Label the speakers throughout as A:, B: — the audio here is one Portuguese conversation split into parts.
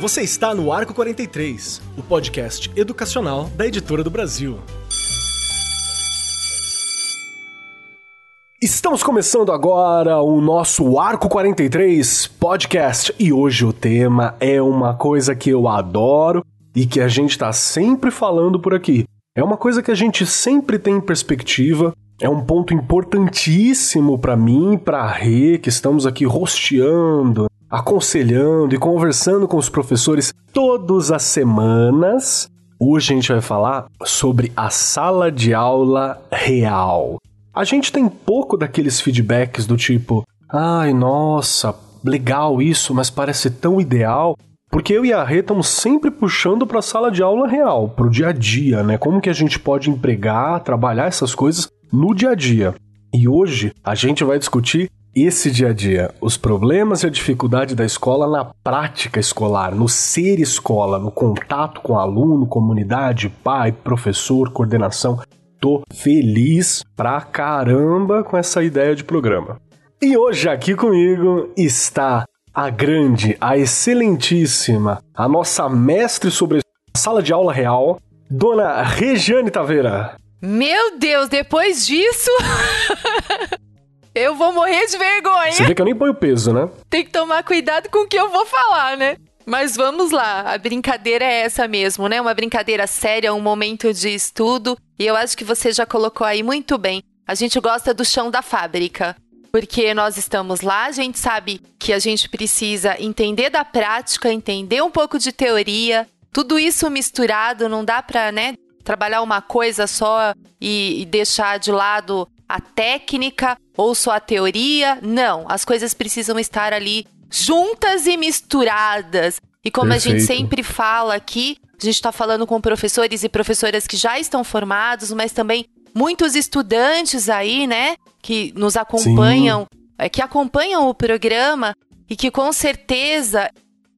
A: Você está no Arco 43, o podcast educacional da Editora do Brasil. Estamos começando agora o nosso Arco 43 podcast e hoje o tema é uma coisa que eu adoro e que a gente está sempre falando por aqui. É uma coisa que a gente sempre tem em perspectiva, é um ponto importantíssimo para mim, para a Rê, que estamos aqui rosteando, aconselhando e conversando com os professores todas as semanas. Hoje a gente vai falar sobre a sala de aula real. A gente tem pouco daqueles feedbacks do tipo: ai, nossa, legal isso, mas parece tão ideal. Porque eu e a Rê estamos sempre puxando para a sala de aula real, para o dia a dia, né? Como que a gente pode empregar, trabalhar essas coisas no dia a dia. E hoje a gente vai discutir esse dia a dia, os problemas e a dificuldade da escola na prática escolar, no ser escola, no contato com aluno, comunidade, pai, professor, coordenação. Tô feliz pra caramba com essa ideia de programa. E hoje aqui comigo está a grande, a excelentíssima, a nossa mestre sobre a sala de aula real, Dona Regiane Taveira.
B: Meu Deus, depois disso. eu vou morrer de vergonha.
A: Você vê que eu nem ponho peso, né?
B: Tem que tomar cuidado com o que eu vou falar, né? Mas vamos lá, a brincadeira é essa mesmo, né? Uma brincadeira séria, um momento de estudo. E eu acho que você já colocou aí muito bem. A gente gosta do chão da fábrica. Porque nós estamos lá, a gente sabe que a gente precisa entender da prática, entender um pouco de teoria, tudo isso misturado, não dá para, né, trabalhar uma coisa só e, e deixar de lado a técnica ou só a teoria. Não, as coisas precisam estar ali juntas e misturadas. E como Perfeito. a gente sempre fala aqui, a gente está falando com professores e professoras que já estão formados, mas também muitos estudantes aí, né, que nos acompanham, é, que acompanham o programa e que com certeza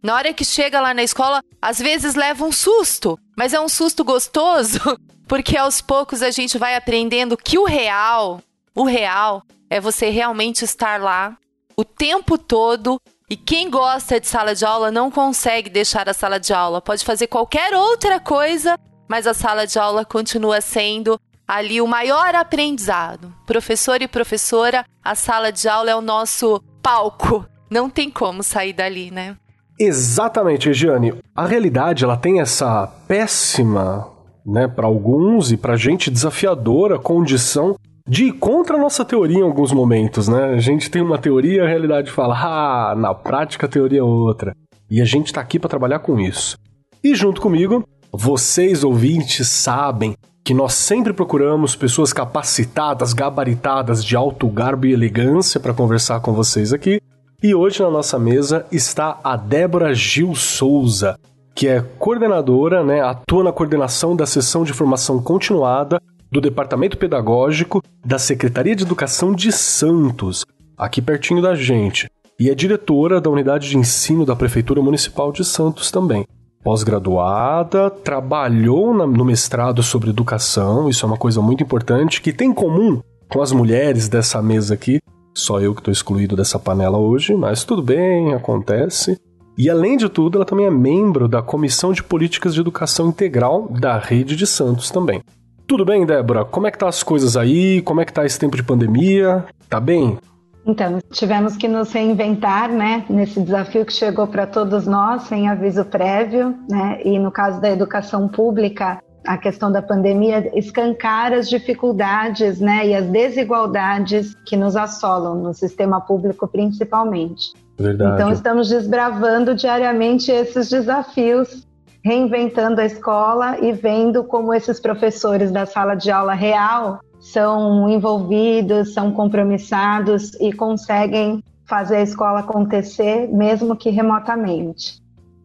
B: na hora que chega lá na escola, às vezes leva um susto, mas é um susto gostoso, porque aos poucos a gente vai aprendendo que o real, o real é você realmente estar lá o tempo todo e quem gosta de sala de aula não consegue deixar a sala de aula. Pode fazer qualquer outra coisa, mas a sala de aula continua sendo ali o maior aprendizado. Professor e professora, a sala de aula é o nosso palco. Não tem como sair dali, né?
A: Exatamente, Regiane. A realidade ela tem essa péssima, né, para alguns e para gente desafiadora condição de ir contra a nossa teoria em alguns momentos, né? A gente tem uma teoria, a realidade fala, ah, na prática a teoria é outra. E a gente está aqui para trabalhar com isso. E junto comigo, vocês ouvintes sabem que nós sempre procuramos pessoas capacitadas, gabaritadas, de alto garbo e elegância para conversar com vocês aqui. E hoje na nossa mesa está a Débora Gil Souza, que é coordenadora, né, atua na coordenação da seção de formação continuada do Departamento Pedagógico da Secretaria de Educação de Santos, aqui pertinho da gente, e é diretora da Unidade de Ensino da Prefeitura Municipal de Santos também. Pós-graduada, trabalhou no mestrado sobre educação, isso é uma coisa muito importante, que tem em comum com as mulheres dessa mesa aqui, só eu que estou excluído dessa panela hoje, mas tudo bem, acontece. E além de tudo, ela também é membro da Comissão de Políticas de Educação Integral da Rede de Santos também. Tudo bem, Débora? Como é que tá as coisas aí? Como é que tá esse tempo de pandemia? Tá bem?
C: Então, tivemos que nos reinventar, né, nesse desafio que chegou para todos nós sem aviso prévio, né? E no caso da educação pública, a questão da pandemia escancara as dificuldades né, e as desigualdades que nos assolam no sistema público, principalmente.
A: Verdade.
C: Então, estamos desbravando diariamente esses desafios, reinventando a escola e vendo como esses professores da sala de aula real são envolvidos, são compromissados e conseguem fazer a escola acontecer, mesmo que remotamente.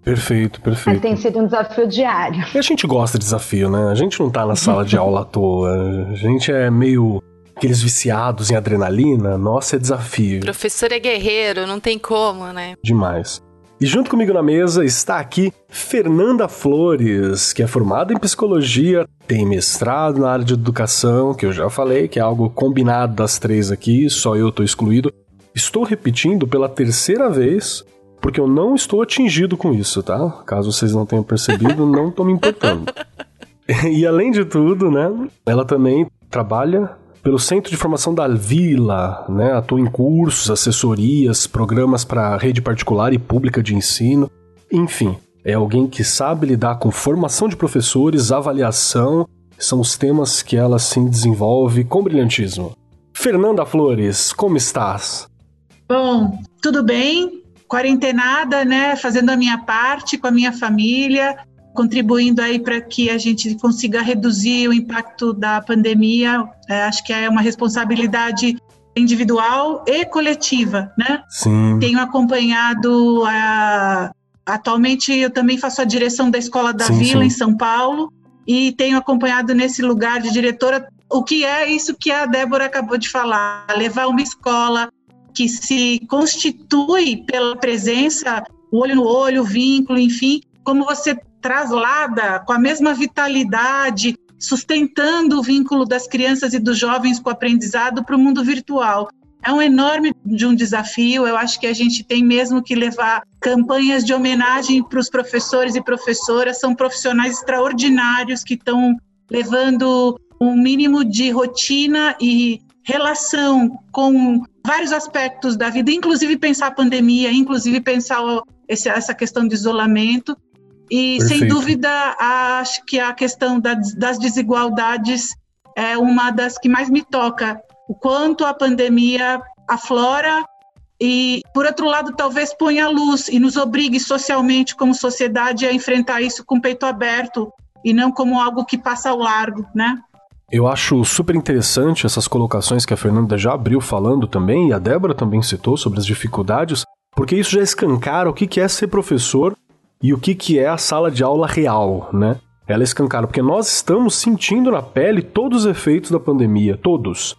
A: Perfeito, perfeito.
C: Mas tem sido um desafio diário.
A: E a gente gosta de desafio, né? A gente não tá na sala de aula à toa. A gente é meio aqueles viciados em adrenalina. Nossa, é desafio.
B: professor é guerreiro, não tem como, né?
A: Demais. E junto comigo na mesa está aqui Fernanda Flores, que é formada em psicologia, tem mestrado na área de educação, que eu já falei, que é algo combinado das três aqui, só eu estou excluído. Estou repetindo pela terceira vez, porque eu não estou atingido com isso, tá? Caso vocês não tenham percebido, não estou me importando. e além de tudo, né, ela também trabalha pelo Centro de Formação da Vila, né? Atua em cursos, assessorias, programas para rede particular e pública de ensino. Enfim, é alguém que sabe lidar com formação de professores, avaliação, são os temas que ela se desenvolve com brilhantismo. Fernanda Flores, como estás?
D: Bom, tudo bem? Quarentenada, né? Fazendo a minha parte com a minha família, contribuindo aí para que a gente consiga reduzir o impacto da pandemia. É, acho que é uma responsabilidade individual e coletiva, né?
A: Sim.
D: Tenho acompanhado a... atualmente eu também faço a direção da Escola da sim, Vila sim. em São Paulo e tenho acompanhado nesse lugar de diretora o que é isso que a Débora acabou de falar, levar uma escola que se constitui pela presença, olho no olho, vínculo, enfim, como você traslada com a mesma vitalidade, sustentando o vínculo das crianças e dos jovens com o aprendizado para o mundo virtual. É um enorme de um desafio. Eu acho que a gente tem mesmo que levar campanhas de homenagem para os professores e professoras. São profissionais extraordinários que estão levando um mínimo de rotina e relação com vários aspectos da vida, inclusive pensar a pandemia, inclusive pensar essa questão de isolamento. E, Perfeito. sem dúvida, acho que a questão das desigualdades é uma das que mais me toca. O quanto a pandemia aflora e, por outro lado, talvez ponha a luz e nos obrigue socialmente, como sociedade, a enfrentar isso com o peito aberto e não como algo que passa ao largo, né?
A: Eu acho super interessante essas colocações que a Fernanda já abriu falando também, e a Débora também citou sobre as dificuldades, porque isso já escancara o que é ser professor e o que, é a sala de aula real, né? Ela escancara, porque nós estamos sentindo na pele todos os efeitos da pandemia, todos.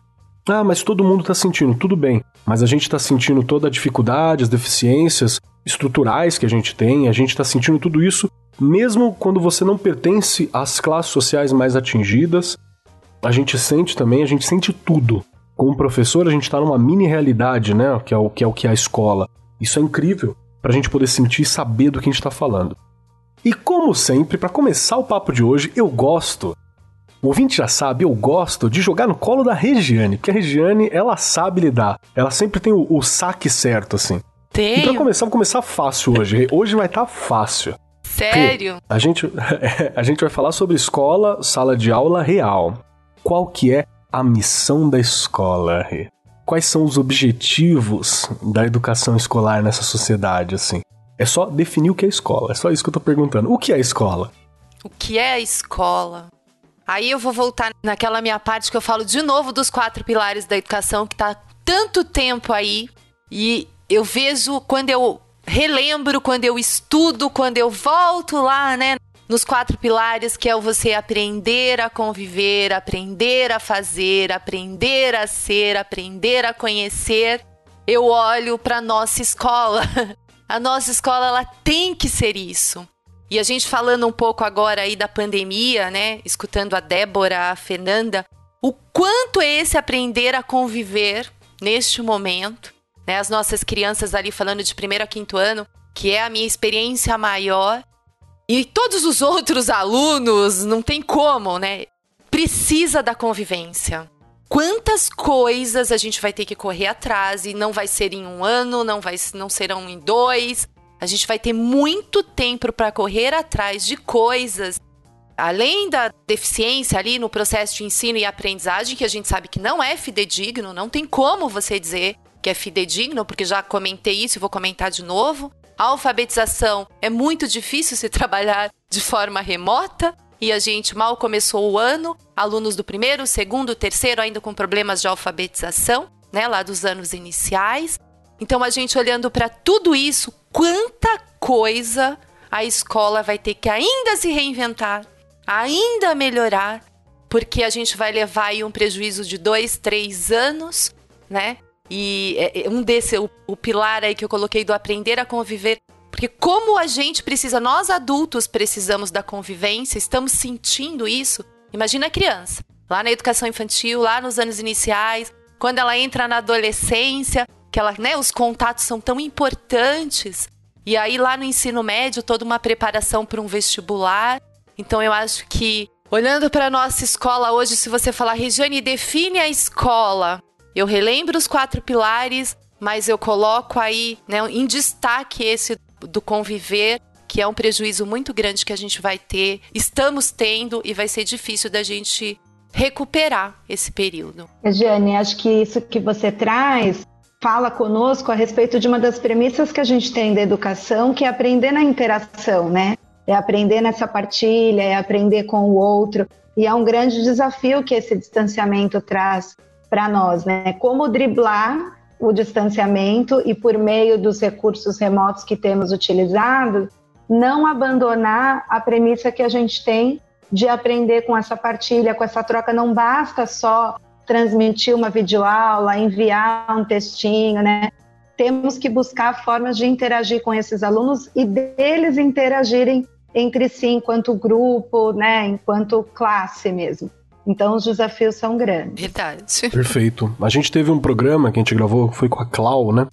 A: Ah, mas todo mundo está sentindo, tudo bem, mas a gente está sentindo toda a dificuldade, as deficiências estruturais que a gente tem, a gente está sentindo tudo isso, mesmo quando você não pertence às classes sociais mais atingidas, a gente sente também, a gente sente tudo. Como professor, a gente está numa mini realidade, né? Que é o que é o que é a escola. Isso é incrível para a gente poder sentir e saber do que a gente está falando. E como sempre, para começar o papo de hoje, eu gosto. O ouvinte já sabe, eu gosto de jogar no colo da Regiane, porque a Regiane, ela sabe lidar. Ela sempre tem o, o saque certo, assim.
B: Tem.
A: E pra começar, vou começar fácil hoje. Hoje vai estar tá fácil.
B: Sério?
A: A gente, a gente vai falar sobre escola, sala de aula real. Qual que é a missão da escola, quais são os objetivos da educação escolar nessa sociedade, assim? É só definir o que é escola. É só isso que eu tô perguntando. O que é escola?
B: O que é a escola? Aí eu vou voltar naquela minha parte que eu falo de novo dos quatro pilares da educação que tá tanto tempo aí e eu vejo quando eu relembro, quando eu estudo, quando eu volto lá, né, nos quatro pilares, que é você aprender a conviver, aprender a fazer, aprender a ser, aprender a conhecer. Eu olho para nossa escola. A nossa escola ela tem que ser isso. E a gente falando um pouco agora aí da pandemia, né, escutando a Débora, a Fernanda, o quanto é esse aprender a conviver neste momento, né, as nossas crianças ali falando de primeiro a quinto ano, que é a minha experiência maior, e todos os outros alunos, não tem como, né? Precisa da convivência. Quantas coisas a gente vai ter que correr atrás e não vai ser em um ano, não vai, não serão em dois. A gente vai ter muito tempo para correr atrás de coisas além da deficiência ali no processo de ensino e aprendizagem, que a gente sabe que não é fidedigno, não tem como você dizer que é fidedigno, porque já comentei isso e vou comentar de novo. A alfabetização é muito difícil se trabalhar de forma remota e a gente mal começou o ano, alunos do primeiro, segundo, terceiro ainda com problemas de alfabetização, né, lá dos anos iniciais. Então a gente olhando para tudo isso, quanta coisa a escola vai ter que ainda se reinventar, ainda melhorar, porque a gente vai levar aí um prejuízo de dois, três anos, né? E é, é, um desse, o, o pilar aí que eu coloquei do aprender a conviver, Porque como a gente precisa, nós adultos precisamos da convivência, estamos sentindo isso. Imagina a criança, lá na educação infantil, lá nos anos iniciais, quando ela entra na adolescência, que ela, né, os contatos são tão importantes. E aí lá no ensino médio, toda uma preparação para um vestibular. Então eu acho que olhando para nossa escola hoje, se você falar, Regiane, define a escola. Eu relembro os quatro pilares, mas eu coloco aí né, em destaque esse do conviver, que é um prejuízo muito grande que a gente vai ter, estamos tendo e vai ser difícil da gente recuperar esse período.
C: Jane, acho que isso que você traz fala conosco a respeito de uma das premissas que a gente tem da educação, que é aprender na interação, né? É aprender nessa partilha, é aprender com o outro. E é um grande desafio que esse distanciamento traz para nós, né? Como driblar o distanciamento e por meio dos recursos remotos que temos utilizado, não abandonar a premissa que a gente tem de aprender com essa partilha, com essa troca. Não basta só transmitir uma videoaula, enviar um textinho, né? Temos que buscar formas de interagir com esses alunos e deles interagirem entre si enquanto grupo, né, enquanto classe mesmo. Então os desafios são grandes.
B: Verdade.
A: Perfeito. A gente teve um programa que a gente gravou, foi com a Clau, né?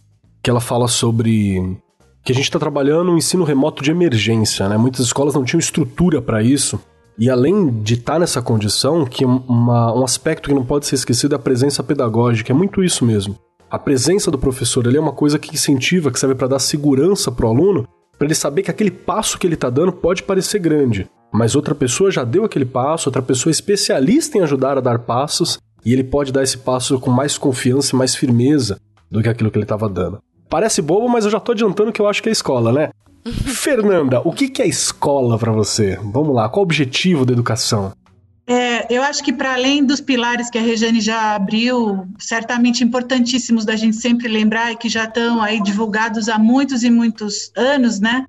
A: Que ela fala sobre que a gente está trabalhando um ensino remoto de emergência, né? Muitas escolas não tinham estrutura para isso. E além de estar tá nessa condição, que uma, um aspecto que não pode ser esquecido é a presença pedagógica, é muito isso mesmo. A presença do professor ali é uma coisa que incentiva, que serve para dar segurança para o aluno, para ele saber que aquele passo que ele está dando pode parecer grande, mas outra pessoa já deu aquele passo, outra pessoa é especialista em ajudar a dar passos, e ele pode dar esse passo com mais confiança e mais firmeza do que aquilo que ele estava dando. Parece bobo, mas eu já estou adiantando que eu acho que é escola, né? Fernanda, o que é escola para você? Vamos lá, qual o objetivo da educação?
D: É, eu acho que para além dos pilares que a Regiane já abriu, certamente importantíssimos da gente sempre lembrar e que já estão aí divulgados há muitos e muitos anos, né?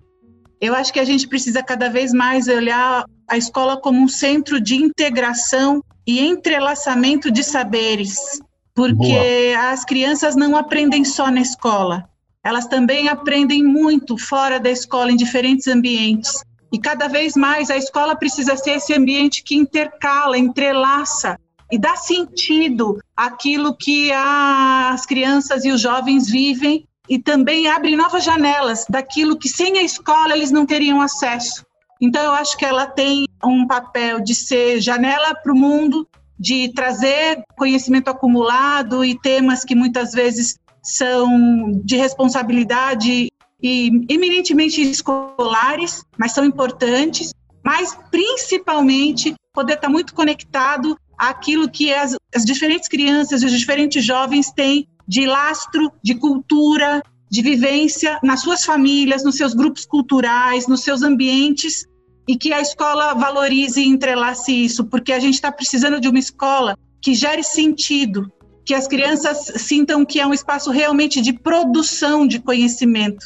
D: Eu acho que a gente precisa cada vez mais olhar a escola como um centro de integração e entrelaçamento de saberes, porque Boa. as crianças não aprendem só na escola, elas também aprendem muito fora da escola, em diferentes ambientes. E cada vez mais a escola precisa ser esse ambiente que intercala, entrelaça e dá sentido àquilo que as crianças e os jovens vivem e também abre novas janelas daquilo que sem a escola eles não teriam acesso. Então eu acho que ela tem um papel de ser janela para o mundo, de trazer conhecimento acumulado e temas que muitas vezes são de responsabilidade e eminentemente escolares, mas são importantes, mas principalmente poder estar muito conectado àquilo que as, as diferentes crianças e os diferentes jovens têm de lastro, de cultura, de vivência nas suas famílias, nos seus grupos culturais, nos seus ambientes, e que a escola valorize e entrelace isso, porque a gente está precisando de uma escola que gere sentido, que as crianças sintam que é um espaço realmente de produção de conhecimento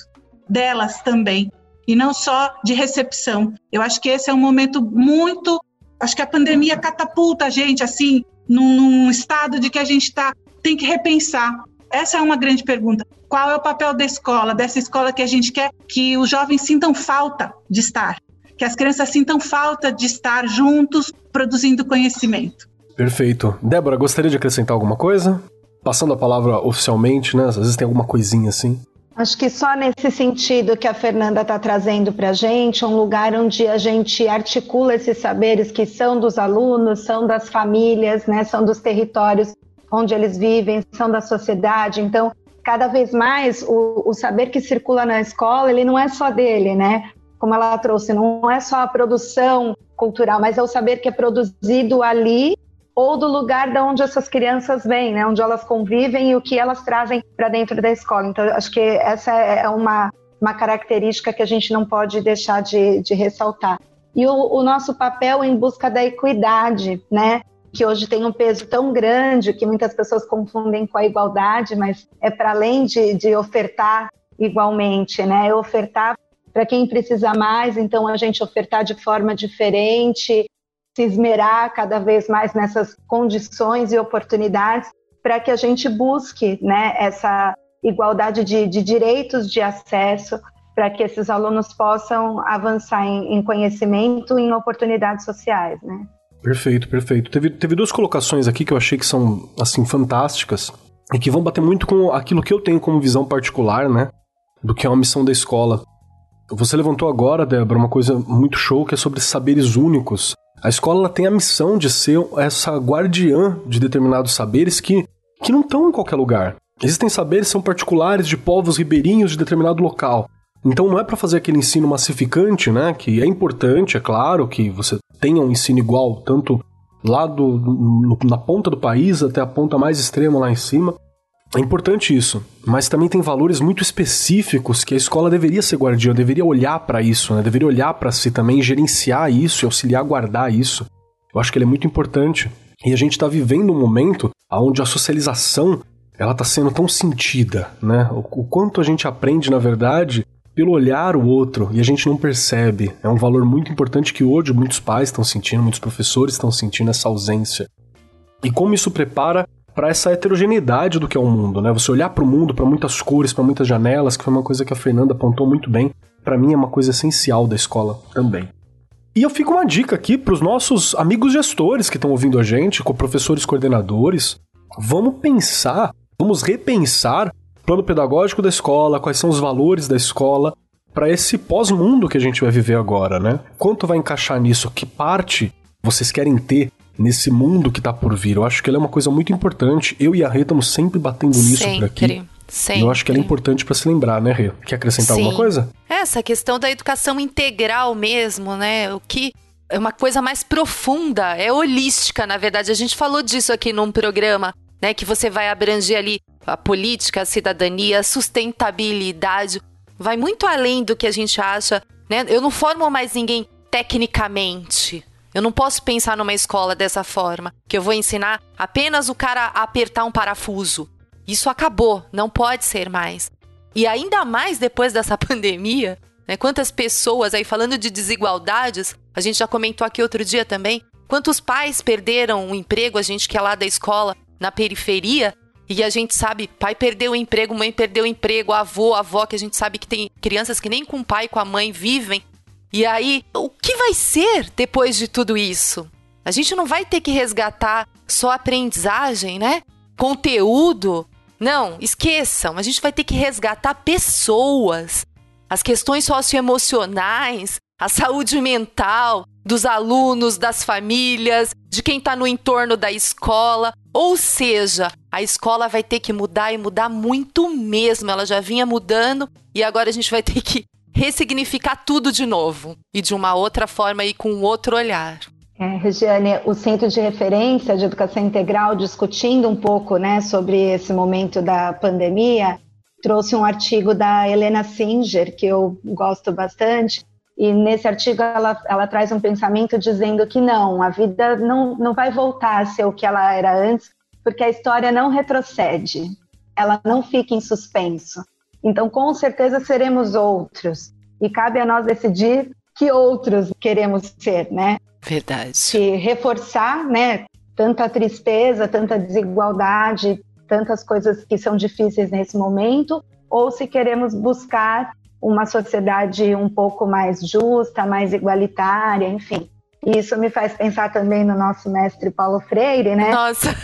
D: delas também, e não só de recepção. Eu acho que esse é um momento muito. Acho que a pandemia catapulta a gente, assim, num, num estado de que a gente tá, tem que repensar essa é uma grande pergunta. Qual é o papel da escola, dessa escola que a gente quer que os jovens sintam falta de estar, que as crianças sintam falta de estar juntos produzindo conhecimento?
A: Perfeito. Débora, gostaria de acrescentar alguma coisa? Passando a palavra oficialmente, né? Às vezes tem alguma coisinha assim.
C: Acho que só nesse sentido que a Fernanda está trazendo para a gente, um lugar onde a gente articula esses saberes que são dos alunos, são das famílias, né, são dos territórios onde eles vivem, são da sociedade. Então, cada vez mais o, o, saber que circula na escola, ele não é só dele, né? Como ela trouxe, não é só a produção cultural, mas é o saber que é produzido ali ou do lugar de onde essas crianças vêm, né? Onde elas convivem e o que elas trazem para dentro da escola. Então, acho que essa é uma, uma característica que a gente não pode deixar de, de ressaltar. E o, o nosso papel em busca da equidade, né? que hoje tem um peso tão grande que muitas pessoas confundem com a igualdade, mas é para além de, de ofertar igualmente, né? É ofertar para quem precisa mais, então a gente ofertar de forma diferente, se esmerar cada vez mais nessas condições e oportunidades para que a gente busque né, essa igualdade de, de direitos de acesso, para que esses alunos possam avançar em, em conhecimento e em oportunidades sociais, né?
A: Perfeito, perfeito. Teve, teve duas colocações aqui que eu achei que são, assim, fantásticas e que vão bater muito com aquilo que eu tenho como visão particular, né? Do que é uma missão da escola. Você levantou agora, Débora, uma coisa muito show que é sobre saberes únicos. A escola tem a missão de ser essa guardiã de determinados saberes que, que não estão em qualquer lugar. Existem saberes que são particulares de povos ribeirinhos de determinado local. Então não é para fazer aquele ensino massificante, né? Que é importante, é claro, que você tenha um ensino igual, tanto lá do, do, na ponta do país até a ponta mais extrema lá em cima. É importante isso, mas também tem valores muito específicos que a escola deveria ser guardiã, deveria olhar para isso, né? deveria olhar para si também, gerenciar isso e auxiliar a guardar isso. Eu acho que ele é muito importante. E a gente está vivendo um momento onde a socialização ela está sendo tão sentida, né? O, o quanto a gente aprende, na verdade, pelo olhar o outro e a gente não percebe. É um valor muito importante que hoje muitos pais estão sentindo, muitos professores estão sentindo essa ausência. E como isso prepara para essa heterogeneidade do que é o mundo, né? Você olhar para o mundo, para muitas cores, para muitas janelas, que foi uma coisa que a Fernanda apontou muito bem. Para mim é uma coisa essencial da escola também. E eu fico uma dica aqui para os nossos amigos gestores que estão ouvindo a gente, com professores coordenadores. Vamos pensar, vamos repensar o plano pedagógico da escola, quais são os valores da escola para esse pós-mundo que a gente vai viver agora, né? Quanto vai encaixar nisso? Que parte vocês querem ter nesse mundo que tá por vir. Eu acho que ela é uma coisa muito importante. Eu e a Rê estamos sempre batendo nisso
B: sempre,
A: por aqui. Sempre. Eu acho que ela é importante para se lembrar, né, Rê? Quer acrescentar Sim. alguma coisa?
B: Essa questão da educação integral mesmo, né? O que é uma coisa mais profunda, é holística, na verdade. A gente falou disso aqui num programa, né? Que você vai abranger ali a política, a cidadania, a sustentabilidade. Vai muito além do que a gente acha, né? Eu não formo mais ninguém tecnicamente. Eu não posso pensar numa escola dessa forma, que eu vou ensinar apenas o cara a apertar um parafuso. Isso acabou, não pode ser mais. E ainda mais depois dessa pandemia, né? Quantas pessoas aí falando de desigualdades, a gente já comentou aqui outro dia também, quantos pais perderam o emprego, a gente que é lá da escola, na periferia, e a gente sabe, pai perdeu o emprego, mãe perdeu o emprego, avô, avó, que a gente sabe que tem crianças que nem com o pai e com a mãe vivem e aí, o que vai ser depois de tudo isso? A gente não vai ter que resgatar só aprendizagem, né? Conteúdo. Não, esqueçam. A gente vai ter que resgatar pessoas. As questões socioemocionais, a saúde mental dos alunos, das famílias, de quem está no entorno da escola. Ou seja, a escola vai ter que mudar e mudar muito mesmo. Ela já vinha mudando e agora a gente vai ter que ressignificar tudo de novo e de uma outra forma e com outro olhar.
C: É, Regiane, o Centro de Referência de Educação Integral, discutindo um pouco né, sobre esse momento da pandemia, trouxe um artigo da Helena Singer, que eu gosto bastante, e nesse artigo ela, ela traz um pensamento dizendo que não, a vida não, não vai voltar a ser o que ela era antes, porque a história não retrocede, ela não fica em suspenso. Então, com certeza seremos outros. E cabe a nós decidir que outros queremos ser, né?
B: Verdade.
C: Que reforçar, né? Tanta tristeza, tanta desigualdade, tantas coisas que são difíceis nesse momento, ou se queremos buscar uma sociedade um pouco mais justa, mais igualitária, enfim. E isso me faz pensar também no nosso mestre Paulo Freire, né?
B: Nossa.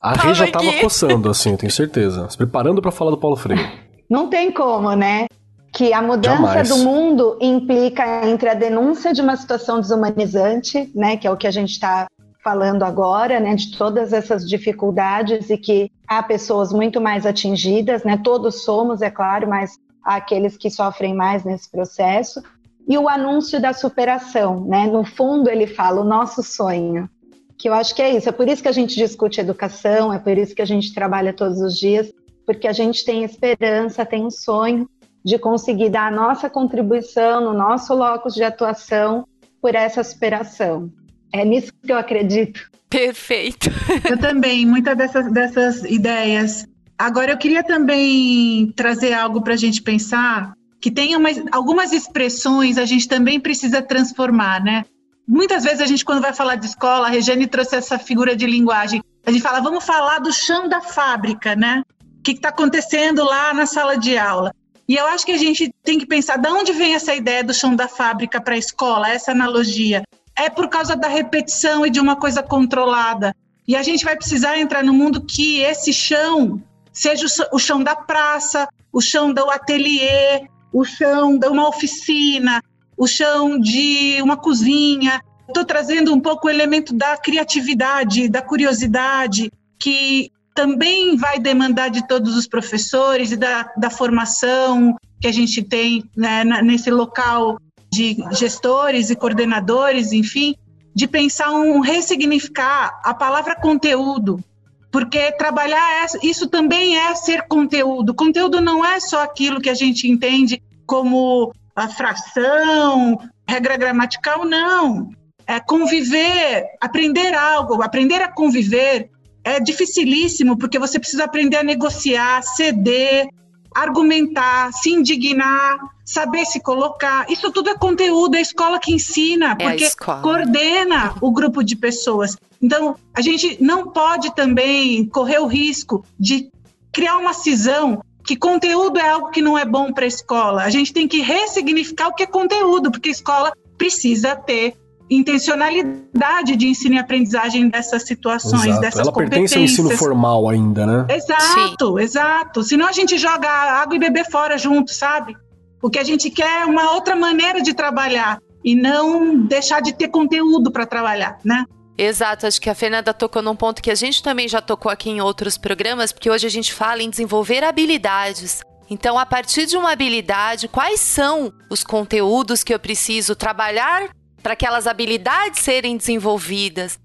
A: A Rê já estava coçando, assim, eu tenho certeza. Se preparando para falar do Paulo Freire.
C: Não tem como, né? Que a mudança Jamais. do mundo implica entre a denúncia de uma situação desumanizante, né, que é o que a gente está falando agora, né, de todas essas dificuldades e que há pessoas muito mais atingidas, né? Todos somos, é claro, mas há aqueles que sofrem mais nesse processo. E o anúncio da superação, né? No fundo ele fala o nosso sonho, que eu acho que é isso. É por isso que a gente discute educação, é por isso que a gente trabalha todos os dias, porque a gente tem esperança, tem um sonho de conseguir dar a nossa contribuição no nosso locus de atuação por essa superação. É nisso que eu acredito.
B: Perfeito.
D: Eu também, muitas dessas, dessas ideias. Agora, eu queria também trazer algo para a gente pensar, que tem umas, algumas expressões a gente também precisa transformar, né? Muitas vezes a gente, quando vai falar de escola, a Regiane trouxe essa figura de linguagem, a gente fala, vamos falar do chão da fábrica, né? O que está acontecendo lá na sala de aula. E eu acho que a gente tem que pensar de onde vem essa ideia do chão da fábrica para a escola, essa analogia. É por causa da repetição e de uma coisa controlada. E a gente vai precisar entrar no mundo que esse chão seja o chão da praça, o chão do ateliê, o chão de uma oficina, o chão de uma cozinha. Estou trazendo um pouco o elemento da criatividade, da curiosidade, que também vai demandar de todos os professores e da, da formação que a gente tem né, nesse local de gestores e coordenadores, enfim, de pensar um ressignificar a palavra conteúdo, porque trabalhar é, isso também é ser conteúdo. Conteúdo não é só aquilo que a gente entende como a fração, regra gramatical, não. É conviver, aprender algo, aprender a conviver é dificilíssimo, porque você precisa aprender a negociar, ceder, argumentar, se indignar, saber se colocar. Isso tudo é conteúdo, é a escola que ensina, é porque coordena o grupo de pessoas. Então, a gente não pode também correr o risco de criar uma cisão que conteúdo é algo que não é bom para a escola. A gente tem que ressignificar o que é conteúdo, porque a escola precisa ter intencionalidade de ensino e aprendizagem dessas situações,
A: exato.
D: dessas
A: Ela pertence ao ensino formal ainda, né?
D: Exato, Sim. exato. Senão a gente joga água e bebê fora junto, sabe? O que a gente quer é uma outra maneira de trabalhar e não deixar de ter conteúdo para trabalhar, né?
B: Exato, acho que a Fernanda tocou num ponto que a gente também já tocou aqui em outros programas, porque hoje a gente fala em desenvolver habilidades. Então, a partir de uma habilidade, quais são os conteúdos que eu preciso trabalhar para aquelas habilidades serem desenvolvidas.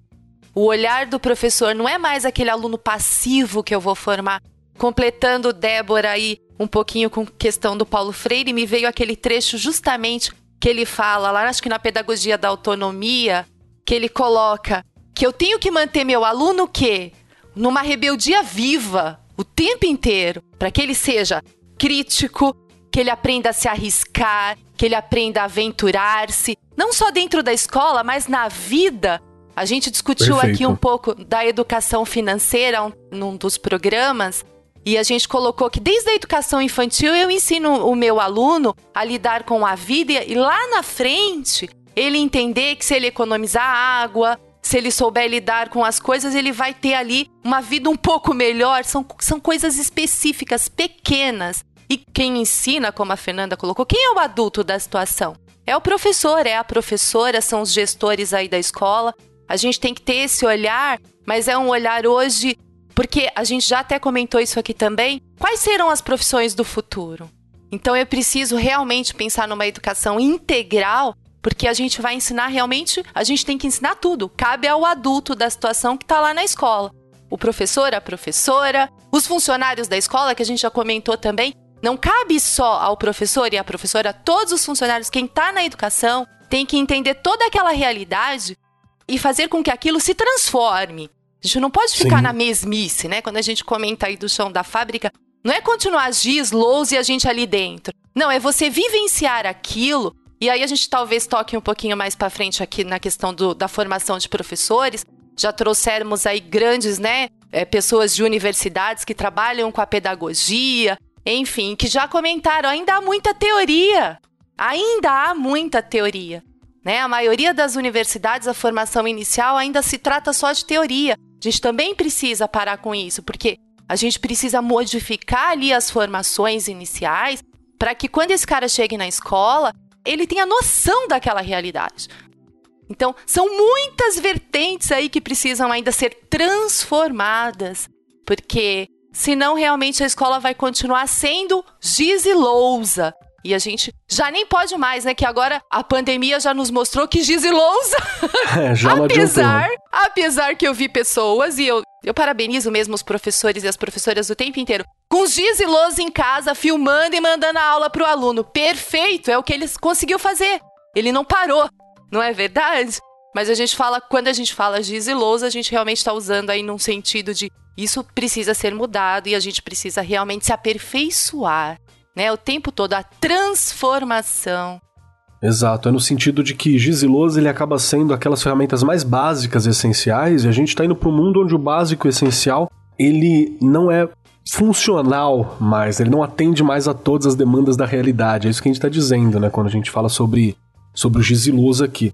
B: O olhar do professor não é mais aquele aluno passivo que eu vou formar. Completando Débora aí um pouquinho com questão do Paulo Freire, me veio aquele trecho justamente que ele fala lá, acho que na pedagogia da autonomia, que ele coloca que eu tenho que manter meu aluno que numa rebeldia viva o tempo inteiro, para que ele seja crítico, que ele aprenda a se arriscar, que ele aprenda a aventurar-se, não só dentro da escola, mas na vida. A gente discutiu Perfeito. aqui um pouco da educação financeira um, num dos programas. E a gente colocou que desde a educação infantil eu ensino o meu aluno a lidar com a vida e lá na frente ele entender que se ele economizar água, se ele souber lidar com as coisas, ele vai ter ali uma vida um pouco melhor. São, são coisas específicas, pequenas. E quem ensina, como a Fernanda colocou, quem é o adulto da situação? É o professor, é a professora, são os gestores aí da escola. A gente tem que ter esse olhar, mas é um olhar hoje, porque a gente já até comentou isso aqui também. Quais serão as profissões do futuro? Então eu preciso realmente pensar numa educação integral, porque a gente vai ensinar realmente, a gente tem que ensinar tudo. Cabe ao adulto da situação que está lá na escola. O professor, a professora, os funcionários da escola, que a gente já comentou também, não cabe só ao professor e à professora, todos os funcionários, quem está na educação, tem que entender toda aquela realidade e fazer com que aquilo se transforme. A gente não pode ficar Sim. na mesmice, né? Quando a gente comenta aí do chão da fábrica, não é continuar giz, lous e a gente ali dentro. Não, é você vivenciar aquilo. E aí a gente talvez toque um pouquinho mais para frente aqui na questão do, da formação de professores. Já trouxemos aí grandes, né, é, pessoas de universidades que trabalham com a pedagogia, enfim, que já comentaram, ainda há muita teoria. Ainda há muita teoria. Né? A maioria das universidades, a formação inicial ainda se trata só de teoria. A gente também precisa parar com isso, porque a gente precisa modificar ali as formações iniciais para que quando esse cara chegue na escola, ele tenha noção daquela realidade. Então, são muitas vertentes aí que precisam ainda ser transformadas, porque senão realmente a escola vai continuar sendo giz e lousa. E a gente já nem pode mais, né? Que agora a pandemia já nos mostrou que giz e lousa. É, já apesar, apesar que eu vi pessoas e eu, eu parabenizo mesmo os professores e as professoras o tempo inteiro. Com giz e lousa em casa, filmando e mandando a aula pro aluno. Perfeito, é o que ele conseguiu fazer. Ele não parou, não é verdade? Mas a gente fala, quando a gente fala giz e lousa, a gente realmente está usando aí num sentido de isso precisa ser mudado e a gente precisa realmente se aperfeiçoar, né? O tempo todo a transformação.
A: Exato, é no sentido de que giz e lousa ele acaba sendo aquelas ferramentas mais básicas e essenciais e a gente está indo para um mundo onde o básico e essencial ele não é funcional mais, ele não atende mais a todas as demandas da realidade. É isso que a gente está dizendo, né, quando a gente fala sobre, sobre o giziloso aqui.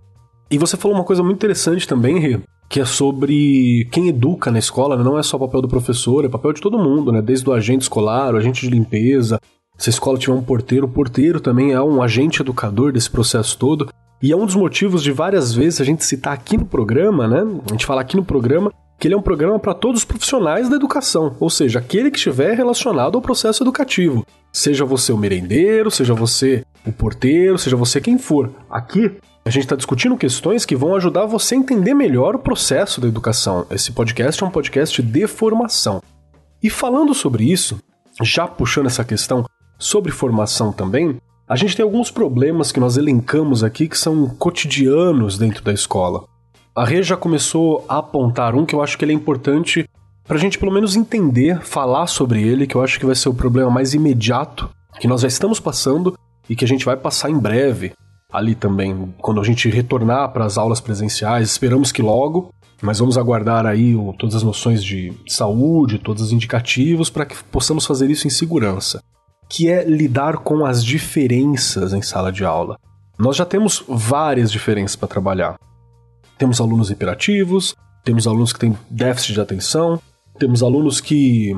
A: E você falou uma coisa muito interessante também, Rê, que é sobre quem educa na escola, né? não é só papel do professor, é papel de todo mundo, né? Desde o agente escolar, o agente de limpeza, se a escola tiver um porteiro, o porteiro também é um agente educador desse processo todo. E é um dos motivos de várias vezes a gente citar aqui no programa, né? A gente fala aqui no programa que ele é um programa para todos os profissionais da educação, ou seja, aquele que estiver relacionado ao processo educativo. Seja você o merendeiro, seja você o porteiro, seja você quem for. Aqui a gente está discutindo questões que vão ajudar você a entender melhor o processo da educação. Esse podcast é um podcast de formação. E falando sobre isso, já puxando essa questão sobre formação também, a gente tem alguns problemas que nós elencamos aqui que são cotidianos dentro da escola. A Rê já começou a apontar um que eu acho que ele é importante para a gente pelo menos entender, falar sobre ele, que eu acho que vai ser o problema mais imediato que nós já estamos passando e que a gente vai passar em breve ali também, quando a gente retornar para as aulas presenciais, esperamos que logo, mas vamos aguardar aí o, todas as noções de saúde, todos os indicativos para que possamos fazer isso em segurança, que é lidar com as diferenças em sala de aula. Nós já temos várias diferenças para trabalhar. Temos alunos hiperativos, temos alunos que têm déficit de atenção, temos alunos que,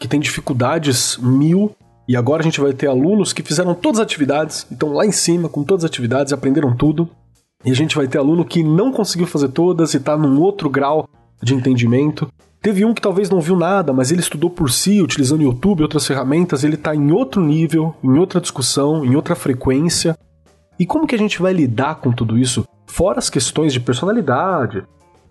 A: que têm dificuldades mil, e agora a gente vai ter alunos que fizeram todas as atividades, estão lá em cima com todas as atividades, aprenderam tudo. E a gente vai ter aluno que não conseguiu fazer todas e está num outro grau de entendimento. Teve um que talvez não viu nada, mas ele estudou por si, utilizando YouTube e outras ferramentas, ele está em outro nível, em outra discussão, em outra frequência. E como que a gente vai lidar com tudo isso Fora as questões de personalidade,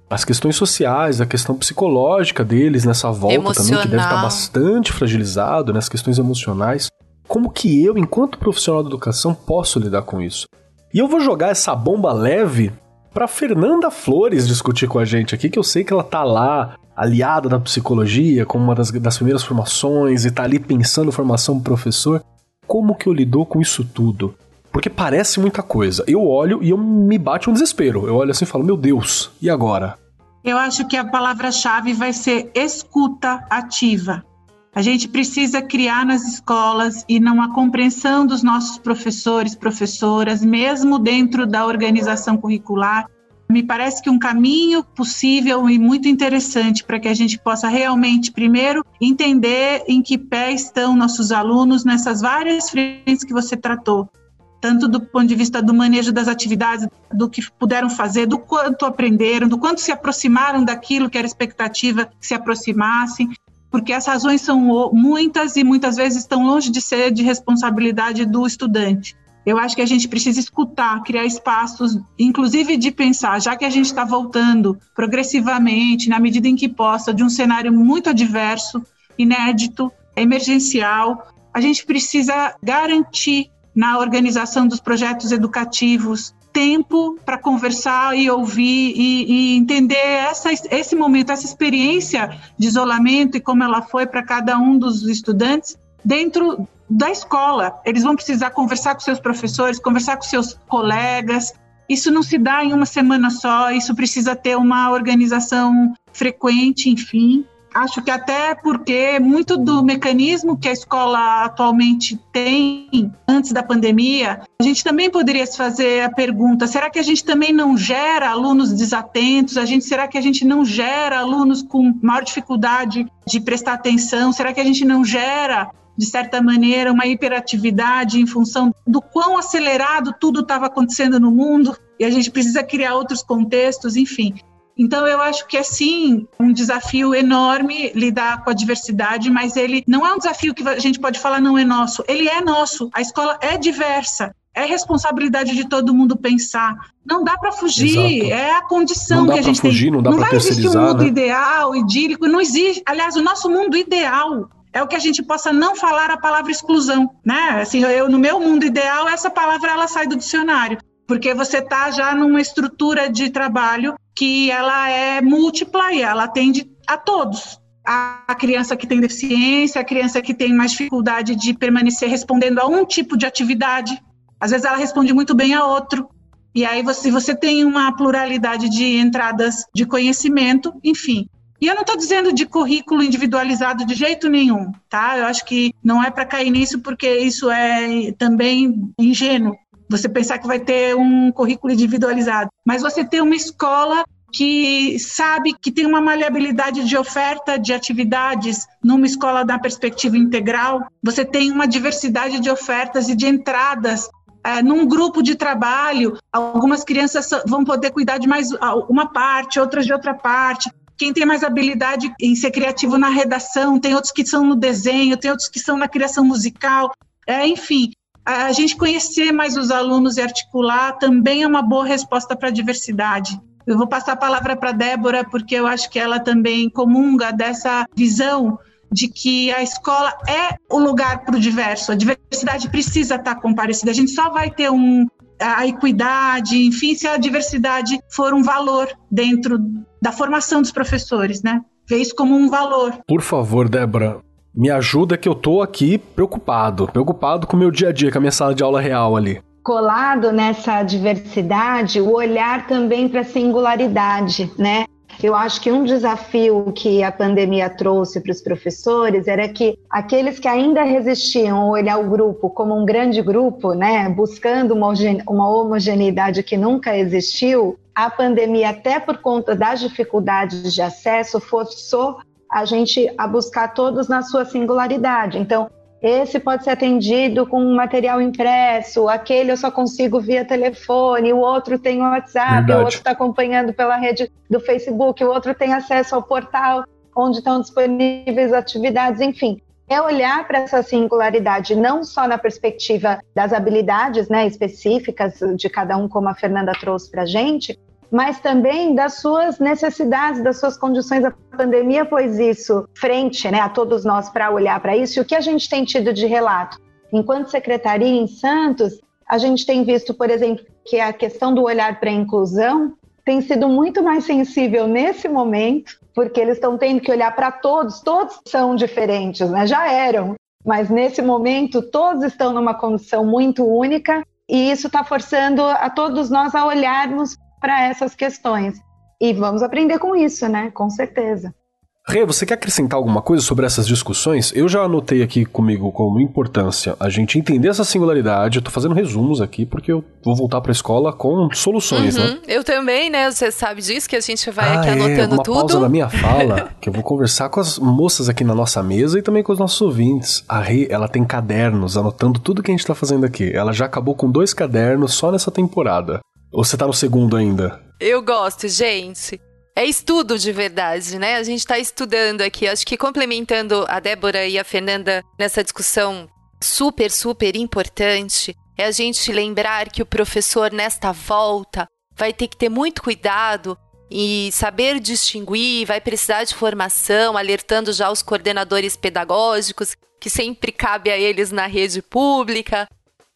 A: as questões sociais, a questão psicológica deles nessa volta Emocional. também, que deve estar bastante fragilizado, né, questões emocionais. Como que eu, enquanto profissional da educação, posso lidar com isso? E eu vou jogar essa bomba leve para Fernanda Flores discutir com a gente aqui, que eu sei que ela tá lá, aliada da psicologia, como uma das, das primeiras formações, e tá ali pensando formação professor. Como que eu lido com isso tudo? Porque parece muita coisa. Eu olho e eu me bate um desespero. Eu olho assim e falo, meu Deus, e agora?
D: Eu acho que a palavra-chave vai ser escuta ativa. A gente precisa criar nas escolas e não a compreensão dos nossos professores, professoras, mesmo dentro da organização curricular. Me parece que um caminho possível e muito interessante para que a gente possa realmente, primeiro, entender em que pé estão nossos alunos nessas várias frentes que você tratou tanto do ponto de vista do manejo das atividades, do que puderam fazer, do quanto aprenderam, do quanto se aproximaram daquilo que era expectativa que se aproximassem, porque as razões são muitas e muitas vezes estão longe de ser de responsabilidade do estudante. Eu acho que a gente precisa escutar, criar espaços, inclusive de pensar, já que a gente está voltando progressivamente, na medida em que possa, de um cenário muito adverso, inédito, emergencial, a gente precisa garantir na organização dos projetos educativos, tempo para conversar e ouvir e, e, entender essa, esse momento, essa experiência de isolamento e como ela foi para cada um dos estudantes dentro da escola. Eles vão precisar conversar com seus professores, conversar com seus colegas. Isso não se dá em uma semana só, isso precisa ter uma organização frequente, enfim acho que até porque muito do mecanismo que a escola atualmente tem antes da pandemia, a gente também poderia se fazer a pergunta: será que a gente também não gera alunos desatentos? A gente será que a gente não gera alunos com maior dificuldade de prestar atenção? Será que a gente não gera de certa maneira, uma hiperatividade em função do quão acelerado tudo estava acontecendo no mundo e a gente precisa criar outros contextos, enfim. Então, eu acho que é sim um desafio enorme lidar com a diversidade, mas ele não é um desafio que a gente pode falar não é nosso. Ele é nosso. A escola é diversa. É responsabilidade de todo mundo pensar. Não dá para fugir. Exato. É a condição que a gente
A: fugir,
D: tem.
A: Não dá para
D: vai existir
A: um
D: mundo
A: né?
D: ideal, idílico. Não existe. Aliás, o nosso mundo ideal é o que a gente possa não falar a palavra exclusão, né? Assim, eu no meu mundo ideal essa palavra ela sai do dicionário porque você está já numa estrutura de trabalho que ela é múltipla e ela atende a todos. A criança que tem deficiência, a criança que tem mais dificuldade de permanecer respondendo a um tipo de atividade, às vezes ela responde muito bem a outro. E aí você, você tem uma pluralidade de entradas de conhecimento, enfim. E eu não estou dizendo de currículo individualizado de jeito nenhum, tá? Eu acho que não é para cair nisso, porque isso é também ingênuo. Você pensar que vai ter um currículo individualizado, mas você ter uma escola que sabe que tem uma maleabilidade de oferta de atividades numa escola da perspectiva integral, você tem uma diversidade de ofertas e de entradas é, num grupo de trabalho, algumas crianças vão poder cuidar de mais uma parte, outras de outra parte. Quem tem mais habilidade em ser criativo na redação, tem outros que são no desenho, tem outros que são na criação musical. É, enfim, a gente conhecer mais os alunos e articular também é uma boa resposta para a diversidade. Eu vou passar a palavra para Débora, porque eu acho que ela também comunga dessa visão de que a escola é o lugar para o diverso. A diversidade precisa estar comparecida. A gente só vai ter um, a equidade, enfim, se a diversidade for um valor dentro da formação dos professores, né? Ver isso como um valor.
A: Por favor, Débora, me ajuda que eu tô aqui preocupado, preocupado com o meu dia a dia, com a minha sala de aula real ali
C: colado nessa diversidade, o olhar também para a singularidade, né? Eu acho que um desafio que a pandemia trouxe para os professores era que aqueles que ainda resistiam a olhar o grupo como um grande grupo, né, buscando uma, uma homogeneidade que nunca existiu, a pandemia, até por conta das dificuldades de acesso, forçou a gente a buscar todos na sua singularidade. Então, esse pode ser atendido com material impresso, aquele eu só consigo via telefone, o outro tem o WhatsApp, Verdade. o outro está acompanhando pela rede do Facebook, o outro tem acesso ao portal onde estão disponíveis atividades, enfim. É olhar para essa singularidade não só na perspectiva das habilidades né, específicas de cada um, como a Fernanda trouxe para a gente, mas também das suas necessidades, das suas condições. A pandemia pôs isso frente né, a todos nós para olhar para isso. E o que a gente tem tido de relato? Enquanto secretaria em Santos, a gente tem visto, por exemplo, que a questão do olhar para a inclusão tem sido muito mais sensível nesse momento, porque eles estão tendo que olhar para todos, todos são diferentes, né? já eram, mas nesse momento todos estão numa condição muito única e isso está forçando a todos nós a olharmos para essas questões. E vamos aprender com isso, né? Com certeza.
A: Rê, você quer acrescentar alguma coisa sobre essas discussões? Eu já anotei aqui comigo como importância a gente entender essa singularidade. Eu tô fazendo resumos aqui porque eu vou voltar pra escola com soluções, né? uhum. né?
B: Eu também, né? Você sabe disso que a gente vai ah, aqui é, anotando
A: uma
B: tudo.
A: pausa na minha fala, que eu vou conversar com as moças aqui na nossa mesa e também com os nossos ouvintes. A Rê, ela tem cadernos anotando tudo que a gente tá fazendo aqui. Ela já acabou com dois cadernos só nessa temporada. Ou você tá no segundo ainda?
B: Eu gosto, gente. É estudo de verdade, né? A gente está estudando aqui. Acho que complementando a Débora e a Fernanda nessa discussão super, super importante, é a gente lembrar que o professor, nesta volta, vai ter que ter muito cuidado e saber distinguir, vai precisar de formação, alertando já os coordenadores pedagógicos, que sempre cabe a eles na rede pública,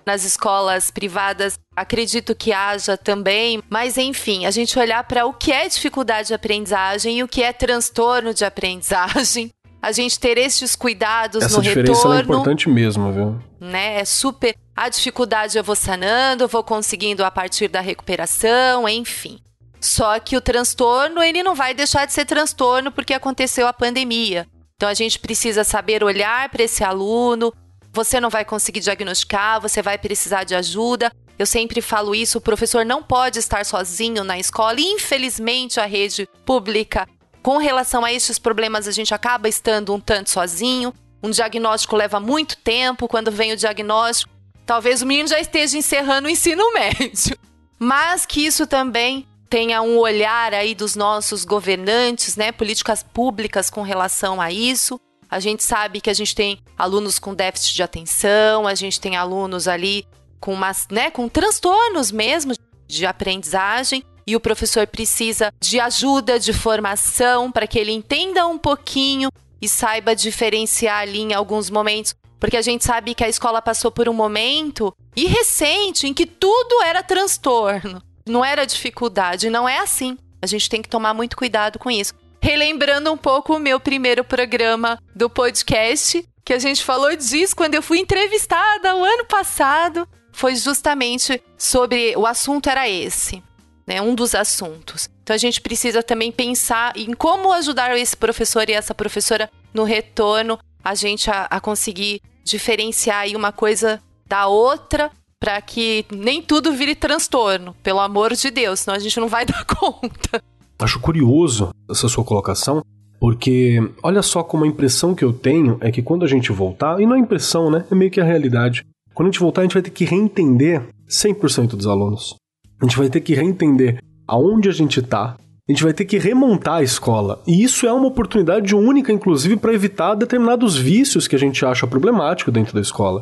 B: nas escolas privadas, acredito que haja também, mas enfim, a gente olhar para o que é dificuldade de aprendizagem e o que é transtorno de aprendizagem. A gente ter estes cuidados
A: Essa
B: no
A: diferença
B: retorno.
A: é importante mesmo, viu?
B: Né? É super. A dificuldade eu vou sanando, eu vou conseguindo a partir da recuperação, enfim. Só que o transtorno, ele não vai deixar de ser transtorno porque aconteceu a pandemia. Então a gente precisa saber olhar para esse aluno, você não vai conseguir diagnosticar, você vai precisar de ajuda. Eu sempre falo isso, o professor não pode estar sozinho na escola. E, infelizmente, a rede pública, com relação a estes problemas, a gente acaba estando um tanto sozinho. Um diagnóstico leva muito tempo. Quando vem o diagnóstico, talvez o menino já esteja encerrando o ensino médio. Mas que isso também tenha um olhar aí dos nossos governantes, né, políticas públicas com relação a isso. A gente sabe que a gente tem alunos com déficit de atenção, a gente tem alunos ali com, umas, né, com transtornos mesmo de aprendizagem e o professor precisa de ajuda, de formação para que ele entenda um pouquinho e saiba diferenciar ali em alguns momentos, porque a gente sabe que a escola passou por um momento e recente em que tudo era transtorno, não era dificuldade, não é assim. A gente tem que tomar muito cuidado com isso relembrando um pouco o meu primeiro programa do podcast, que a gente falou disso quando eu fui entrevistada o ano passado. Foi justamente sobre. O assunto era esse, né? Um dos assuntos. Então a gente precisa também pensar em como ajudar esse professor e essa professora no retorno, a gente a, a conseguir diferenciar aí uma coisa da outra para que nem tudo vire transtorno, pelo amor de Deus, senão a gente não vai dar conta.
A: Acho curioso essa sua colocação, porque olha só como a impressão que eu tenho é que quando a gente voltar, e não é impressão, né? É meio que a realidade. Quando a gente voltar, a gente vai ter que reentender 100% dos alunos. A gente vai ter que reentender aonde a gente está, a gente vai ter que remontar a escola. E isso é uma oportunidade única, inclusive, para evitar determinados vícios que a gente acha problemático dentro da escola.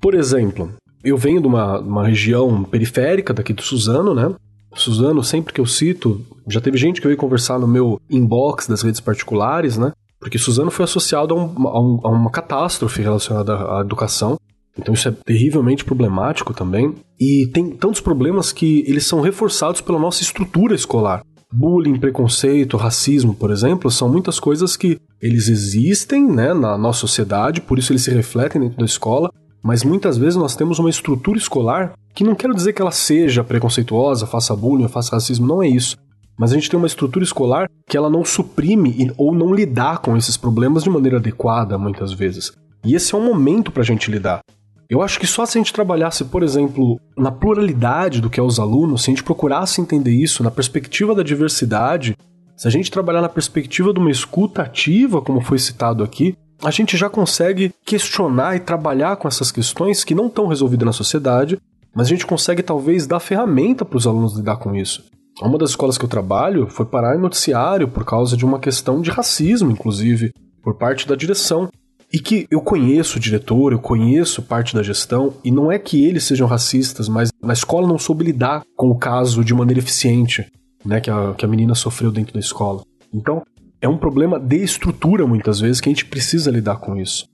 A: Por exemplo, eu venho de uma, uma região periférica daqui do Suzano, né? Suzano, sempre que eu cito, já teve gente que veio conversar no meu inbox das redes particulares, né? Porque Suzano foi associado a, um, a, um, a uma catástrofe relacionada à educação. Então isso é terrivelmente problemático também. E tem tantos problemas que eles são reforçados pela nossa estrutura escolar. Bullying, preconceito, racismo, por exemplo, são muitas coisas que eles existem né, na nossa sociedade, por isso eles se refletem dentro da escola, mas muitas vezes nós temos uma estrutura escolar que não quero dizer que ela seja preconceituosa, faça bullying, faça racismo, não é isso. Mas a gente tem uma estrutura escolar que ela não suprime ou não lidar com esses problemas de maneira adequada, muitas vezes. E esse é um momento para a gente lidar. Eu acho que só se a gente trabalhasse, por exemplo, na pluralidade do que é os alunos, se a gente procurasse entender isso na perspectiva da diversidade, se a gente trabalhar na perspectiva de uma escuta ativa, como foi citado aqui, a gente já consegue questionar e trabalhar com essas questões que não estão resolvidas na sociedade, mas a gente consegue talvez dar ferramenta para os alunos lidar com isso. Uma das escolas que eu trabalho foi parar em noticiário por causa de uma questão de racismo, inclusive, por parte da direção. E que eu conheço o diretor, eu conheço parte da gestão, e não é que eles sejam racistas, mas a escola não soube lidar com o caso de maneira eficiente, né, que a, que a menina sofreu dentro da escola. Então, é um problema de estrutura muitas vezes que a gente precisa lidar com isso.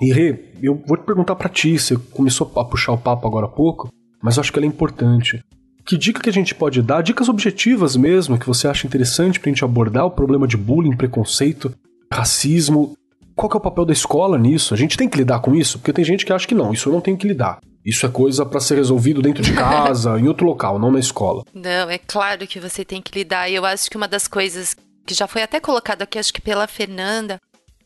A: E Rê, eu vou te perguntar para ti, você começou a puxar o papo agora há pouco, mas eu acho que ela é importante. Que dica que a gente pode dar? Dicas objetivas mesmo que você acha interessante pra gente abordar o problema de bullying, preconceito, racismo qual que é o papel da escola nisso? A gente tem que lidar com isso? Porque tem gente que acha que não, isso eu não tenho que lidar. Isso é coisa para ser resolvido dentro de casa, em outro local, não na escola.
B: Não, é claro que você tem que lidar. E eu acho que uma das coisas que já foi até colocado aqui, acho que pela Fernanda,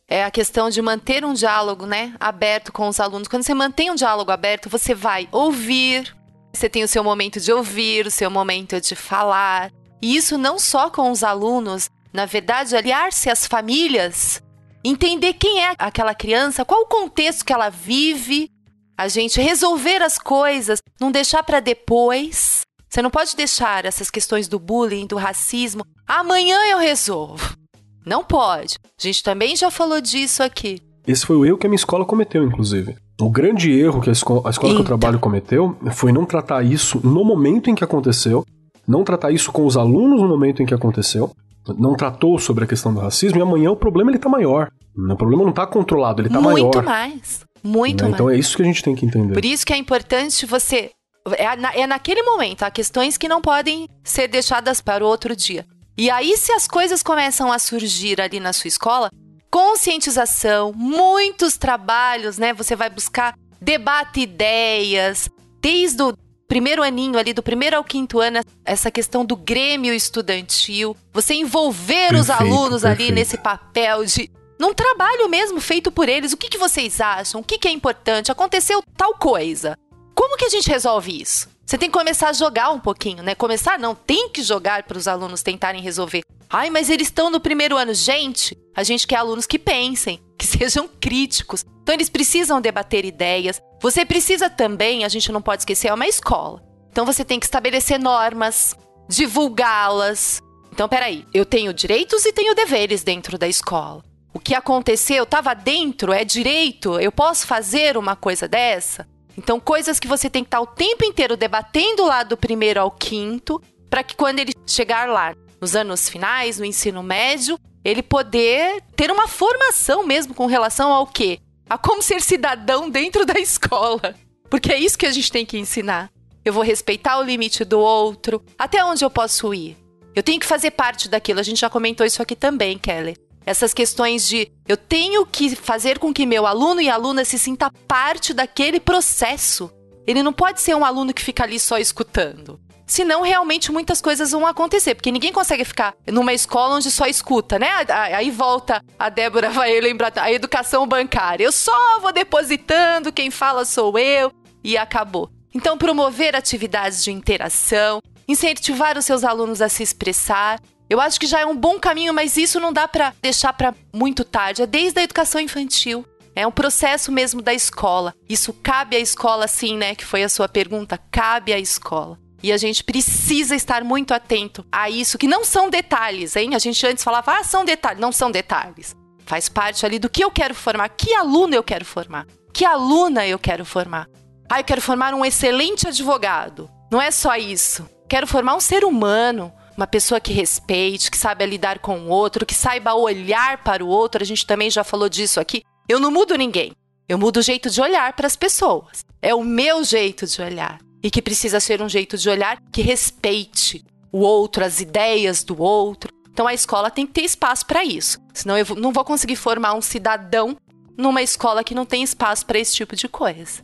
B: é a questão de manter um diálogo, né, aberto com os alunos. Quando você mantém um diálogo aberto, você vai ouvir, você tem o seu momento de ouvir, o seu momento de falar. E isso não só com os alunos, na verdade, aliar-se às famílias entender quem é aquela criança, qual o contexto que ela vive, a gente resolver as coisas, não deixar para depois. Você não pode deixar essas questões do bullying, do racismo, amanhã eu resolvo. Não pode. A gente também já falou disso aqui.
A: Esse foi o erro que a minha escola cometeu, inclusive. O grande erro que a escola, a escola que eu trabalho cometeu foi não tratar isso no momento em que aconteceu, não tratar isso com os alunos no momento em que aconteceu, não tratou sobre a questão do racismo e amanhã o problema ele tá maior. O problema não tá controlado, ele tá
B: Muito
A: maior.
B: Muito mais. Muito
A: né?
B: mais.
A: Então é isso que a gente tem que entender.
B: Por isso que é importante você. É, na, é naquele momento, há questões que não podem ser deixadas para o outro dia. E aí, se as coisas começam a surgir ali na sua escola, conscientização, muitos trabalhos, né? Você vai buscar debate ideias, desde o primeiro aninho ali, do primeiro ao quinto ano, essa questão do grêmio estudantil, você envolver perfeito, os alunos perfeito. ali nesse papel de num trabalho mesmo feito por eles. O que, que vocês acham? O que, que é importante? Aconteceu tal coisa. Como que a gente resolve isso? Você tem que começar a jogar um pouquinho, né? Começar não, tem que jogar para os alunos tentarem resolver. Ai, mas eles estão no primeiro ano. Gente, a gente quer alunos que pensem, que sejam críticos. Então eles precisam debater ideias. Você precisa também, a gente não pode esquecer, é uma escola. Então você tem que estabelecer normas, divulgá-las. Então, peraí, eu tenho direitos e tenho deveres dentro da escola. O que aconteceu estava dentro, é direito, eu posso fazer uma coisa dessa? Então, coisas que você tem que estar o tempo inteiro debatendo lá do primeiro ao quinto, para que quando ele chegar lá nos anos finais, no ensino médio, ele poder ter uma formação mesmo com relação ao quê? A como ser cidadão dentro da escola. Porque é isso que a gente tem que ensinar. Eu vou respeitar o limite do outro, até onde eu posso ir. Eu tenho que fazer parte daquilo. A gente já comentou isso aqui também, Kelly. Essas questões de eu tenho que fazer com que meu aluno e aluna se sinta parte daquele processo. Ele não pode ser um aluno que fica ali só escutando. Senão, realmente, muitas coisas vão acontecer. Porque ninguém consegue ficar numa escola onde só escuta, né? Aí volta, a Débora vai lembrar, a educação bancária. Eu só vou depositando, quem fala sou eu, e acabou. Então, promover atividades de interação, incentivar os seus alunos a se expressar. Eu acho que já é um bom caminho, mas isso não dá para deixar para muito tarde. É desde a educação infantil. É um processo mesmo da escola. Isso cabe à escola, sim, né? Que foi a sua pergunta. Cabe à escola. E a gente precisa estar muito atento a isso, que não são detalhes, hein? A gente antes falava, ah, são detalhes. Não são detalhes. Faz parte ali do que eu quero formar, que aluno eu quero formar, que aluna eu quero formar. Ah, eu quero formar um excelente advogado. Não é só isso. Quero formar um ser humano, uma pessoa que respeite, que saiba lidar com o outro, que saiba olhar para o outro. A gente também já falou disso aqui. Eu não mudo ninguém. Eu mudo o jeito de olhar para as pessoas. É o meu jeito de olhar e que precisa ser um jeito de olhar que respeite o outro, as ideias do outro. Então a escola tem que ter espaço para isso. Senão eu não vou conseguir formar um cidadão numa escola que não tem espaço para esse tipo de coisa.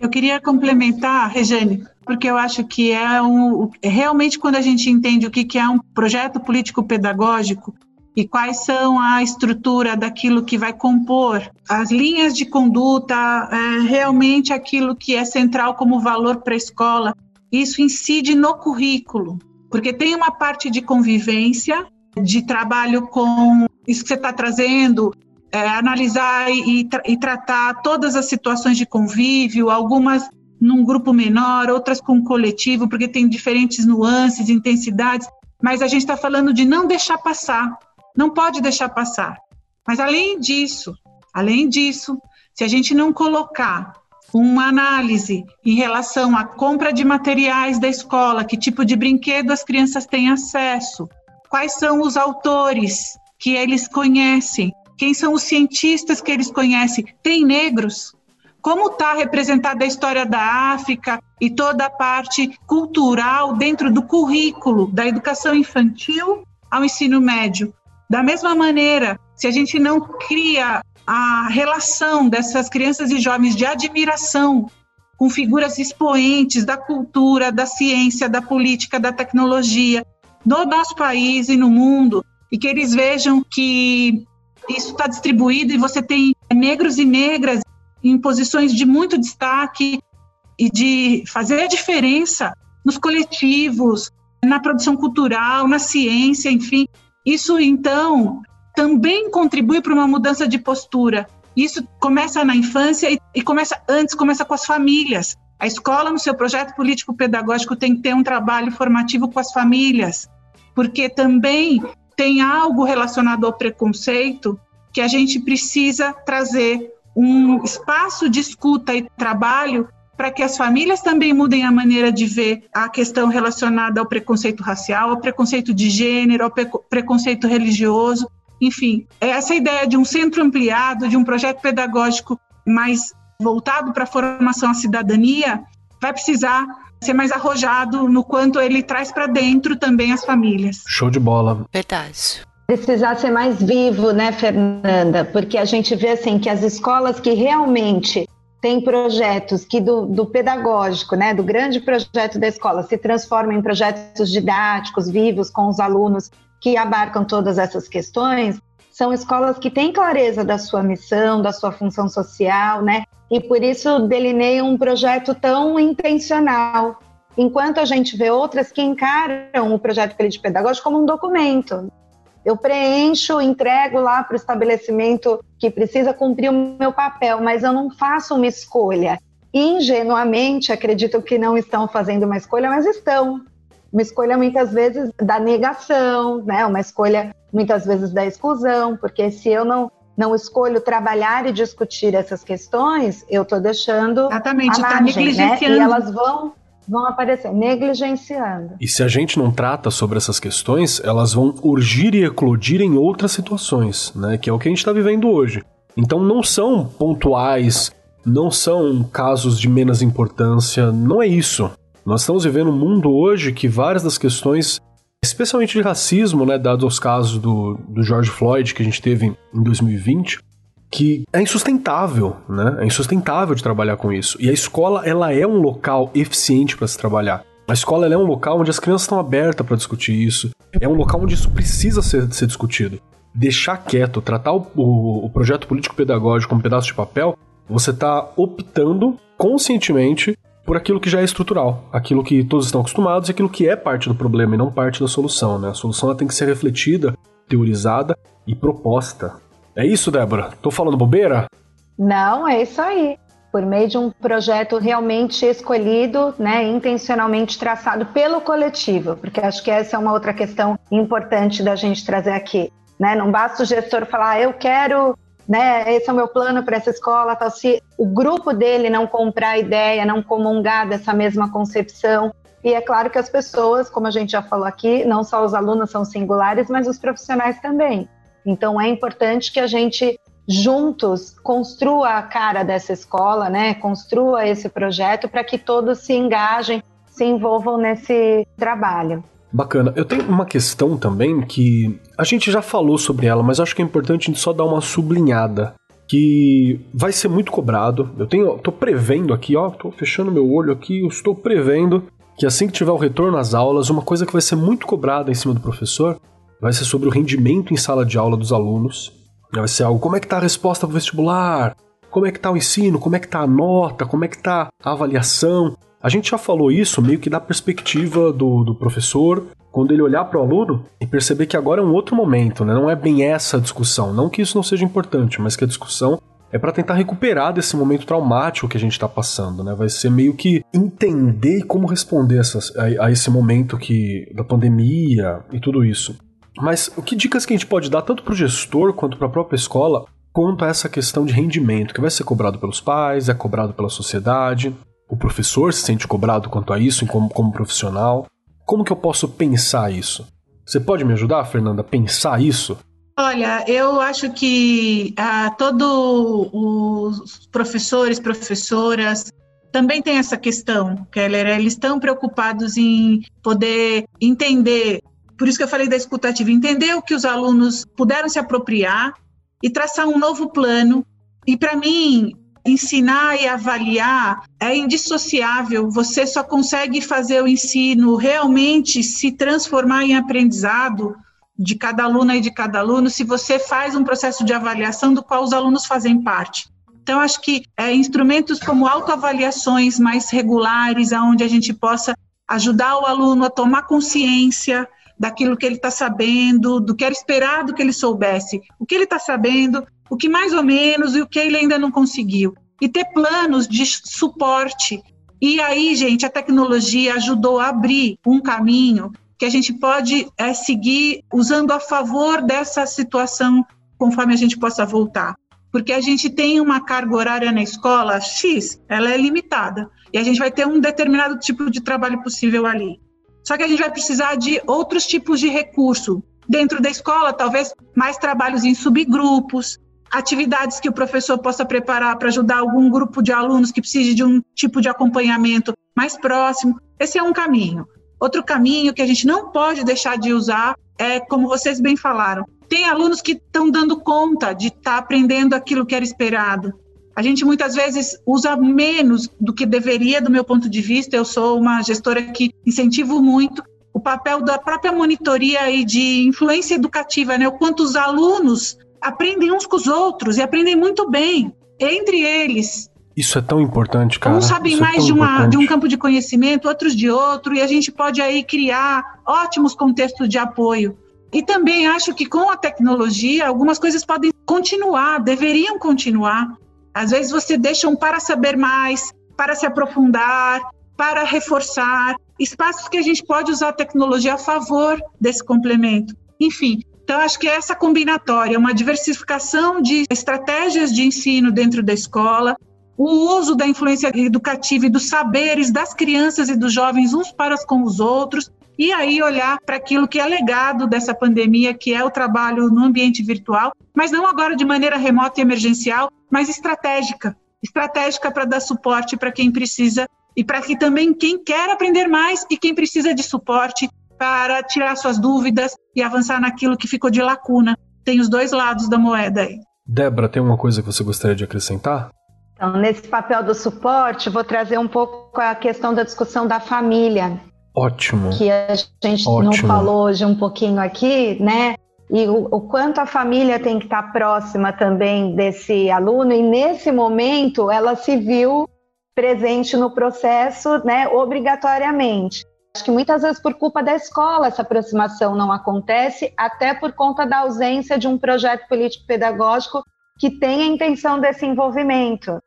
D: Eu queria complementar, Regiane, porque eu acho que é um, realmente quando a gente entende o que é um projeto político pedagógico, e quais são a estrutura daquilo que vai compor as linhas de conduta, é, realmente aquilo que é central como valor para a escola. Isso incide no currículo, porque tem uma parte de convivência, de trabalho com isso que você está trazendo, é, analisar e, e tratar todas as situações de convívio, algumas num grupo menor, outras com coletivo, porque tem diferentes nuances, intensidades, mas a gente está falando de não deixar passar não pode deixar passar. Mas além disso, além disso, se a gente não colocar uma análise em relação à compra de materiais da escola, que tipo de brinquedo as crianças têm acesso, quais são os autores que eles conhecem, quem são os cientistas que eles conhecem, tem negros? Como está representada a história da África e toda a parte cultural dentro do currículo da educação infantil ao ensino médio? Da mesma maneira, se a gente não cria a relação dessas crianças e jovens de admiração com figuras expoentes da cultura, da ciência, da política, da tecnologia, no nosso país e no mundo, e que eles vejam que isso está distribuído e você tem negros e negras em posições de muito destaque e de fazer a diferença nos coletivos, na produção cultural, na ciência, enfim, isso, então, também contribui para uma mudança de postura. Isso começa na infância e, e, começa antes, começa com as famílias. A escola, no seu projeto político-pedagógico, tem que ter um trabalho formativo com as famílias, porque também tem algo relacionado ao preconceito que a gente precisa trazer um espaço de escuta e trabalho para que as famílias também mudem a maneira de ver a questão relacionada ao preconceito racial, ao preconceito de gênero, ao preconceito religioso. Enfim, essa ideia de um centro ampliado, de um projeto pedagógico mais voltado para a formação à cidadania, vai precisar ser mais arrojado no quanto ele traz para dentro também as famílias.
A: Show de bola.
B: Verdade
C: precisar ser mais vivo, né, Fernanda? Porque a gente vê assim que as escolas que realmente tem projetos que do, do, pedagógico, né, do grande projeto da escola, se transformam em projetos didáticos, vivos, com os alunos que abarcam todas essas questões, são escolas que têm clareza da sua missão, da sua função social, né, e por isso delineiam um projeto tão intencional. Enquanto a gente vê outras que encaram o projeto político pedagógico como um documento, eu preencho, entrego lá para o estabelecimento que precisa cumprir o meu papel, mas eu não faço uma escolha. Ingenuamente acredito que não estão fazendo uma escolha, mas estão. Uma escolha muitas vezes da negação, né? Uma escolha muitas vezes da exclusão, porque se eu não não escolho trabalhar e discutir essas questões, eu estou deixando
D: Exatamente,
C: a
D: tá
C: margem, né? E elas vão vão aparecer, negligenciando.
A: E se a gente não trata sobre essas questões, elas vão urgir e eclodir em outras situações, né? Que é o que a gente está vivendo hoje. Então não são pontuais, não são casos de menos importância, não é isso. Nós estamos vivendo um mundo hoje que várias das questões, especialmente de racismo, né, dados os casos do, do George Floyd que a gente teve em 2020, que é insustentável, né? É insustentável de trabalhar com isso. E a escola, ela é um local eficiente para se trabalhar. A escola é um local onde as crianças estão abertas para discutir isso. É um local onde isso precisa ser, ser discutido. Deixar quieto, tratar o, o, o projeto político-pedagógico como um pedaço de papel, você está optando conscientemente por aquilo que já é estrutural, aquilo que todos estão acostumados e aquilo que é parte do problema e não parte da solução. Né? A solução tem que ser refletida, teorizada e proposta. É isso, Débora? Tô falando bobeira?
C: Não, é isso aí por meio de um projeto realmente escolhido, né, intencionalmente traçado pelo coletivo, porque acho que essa é uma outra questão importante da gente trazer aqui. Né? Não basta o gestor falar, ah, eu quero, né, esse é o meu plano para essa escola, tal. se o grupo dele não comprar a ideia, não comungar dessa mesma concepção, e é claro que as pessoas, como a gente já falou aqui, não só os alunos são singulares, mas os profissionais também. Então é importante que a gente juntos construa a cara dessa escola, né? Construa esse projeto para que todos se engajem, se envolvam nesse trabalho.
A: Bacana. Eu tenho uma questão também que a gente já falou sobre ela, mas acho que é importante só dar uma sublinhada. Que vai ser muito cobrado. Eu tenho, tô prevendo aqui, ó, tô fechando meu olho aqui, eu estou prevendo que assim que tiver o retorno às aulas, uma coisa que vai ser muito cobrada em cima do professor vai ser sobre o rendimento em sala de aula dos alunos Vai ser algo, como é que tá a resposta pro vestibular? Como é que tá o ensino? Como é que tá a nota? Como é que tá a avaliação? A gente já falou isso meio que da perspectiva do, do professor, quando ele olhar para o aluno e perceber que agora é um outro momento, né? não é bem essa a discussão. Não que isso não seja importante, mas que a discussão é para tentar recuperar desse momento traumático que a gente está passando, né? Vai ser meio que entender como responder essas, a, a, esse momento que da pandemia e tudo isso. Mas o que dicas que a gente pode dar tanto para o gestor quanto para a própria escola quanto a essa questão de rendimento que vai ser cobrado pelos pais, é cobrado pela sociedade, o professor se sente cobrado quanto a isso como, como profissional. Como que eu posso pensar isso? Você pode me ajudar, Fernanda, a pensar isso?
D: Olha, eu acho que ah, todos os professores, professoras, também tem essa questão, Keller, eles estão preocupados em poder entender por isso que eu falei da escutativa, entender o que os alunos puderam se apropriar e traçar um novo plano. E para mim, ensinar e avaliar é indissociável. Você só consegue fazer o ensino realmente se transformar em aprendizado de cada aluna e de cada aluno se você faz um processo de avaliação do qual os alunos fazem parte. Então, acho que é, instrumentos como autoavaliações mais regulares, aonde a gente possa ajudar o aluno a tomar consciência daquilo que ele está sabendo, do que era esperado que ele soubesse, o que ele está sabendo, o que mais ou menos e o que ele ainda não conseguiu. E ter planos de suporte. E aí, gente, a tecnologia ajudou a abrir um caminho que a gente pode é, seguir usando a favor dessa situação conforme a gente possa voltar. Porque a gente tem uma carga horária na escola X, ela é limitada. E a gente vai ter um determinado tipo de trabalho possível ali. Só que a gente vai precisar de outros tipos de recurso. Dentro da escola, talvez mais trabalhos em subgrupos, atividades que o professor possa preparar para ajudar algum grupo de alunos que precise de um tipo de acompanhamento mais próximo. Esse é um caminho. Outro caminho que a gente não pode deixar de usar é, como vocês bem falaram, tem alunos que estão dando conta de estar tá aprendendo aquilo que era esperado. A gente muitas vezes usa menos do que deveria, do meu ponto de vista. Eu sou uma gestora que incentivo muito o papel da própria monitoria e de influência educativa, né? O quanto os alunos aprendem uns com os outros e aprendem muito bem entre eles.
A: Isso é tão importante, cara.
D: Uns sabem
A: Isso
D: é mais é de, uma, de um campo de conhecimento, outros de outro, e a gente pode aí criar ótimos contextos de apoio. E também acho que com a tecnologia, algumas coisas podem continuar, deveriam continuar. Às vezes você deixa um para saber mais, para se aprofundar, para reforçar, espaços que a gente pode usar a tecnologia a favor desse complemento. Enfim, então acho que é essa combinatória, uma diversificação de estratégias de ensino dentro da escola, o uso da influência educativa e dos saberes das crianças e dos jovens uns para com os outros, e aí olhar para aquilo que é legado dessa pandemia, que é o trabalho no ambiente virtual, mas não agora de maneira remota e emergencial, mas estratégica estratégica para dar suporte para quem precisa e para que também quem quer aprender mais e quem precisa de suporte para tirar suas dúvidas e avançar naquilo que ficou de lacuna. Tem os dois lados da moeda aí.
A: Débora, tem uma coisa que você gostaria de acrescentar?
C: Então, nesse papel do suporte, vou trazer um pouco a questão da discussão da família.
A: Ótimo.
C: Que a gente Ótimo. não falou hoje um pouquinho aqui, né? E o, o, quanto a família tem que estar próxima também desse aluno, e nesse momento ela se viu presente no processo, né, obrigatoriamente. Acho que muitas vezes por culpa da escola essa aproximação não acontece, até por conta da ausência de um projeto político-pedagógico que tenha a intenção desse envolvimento.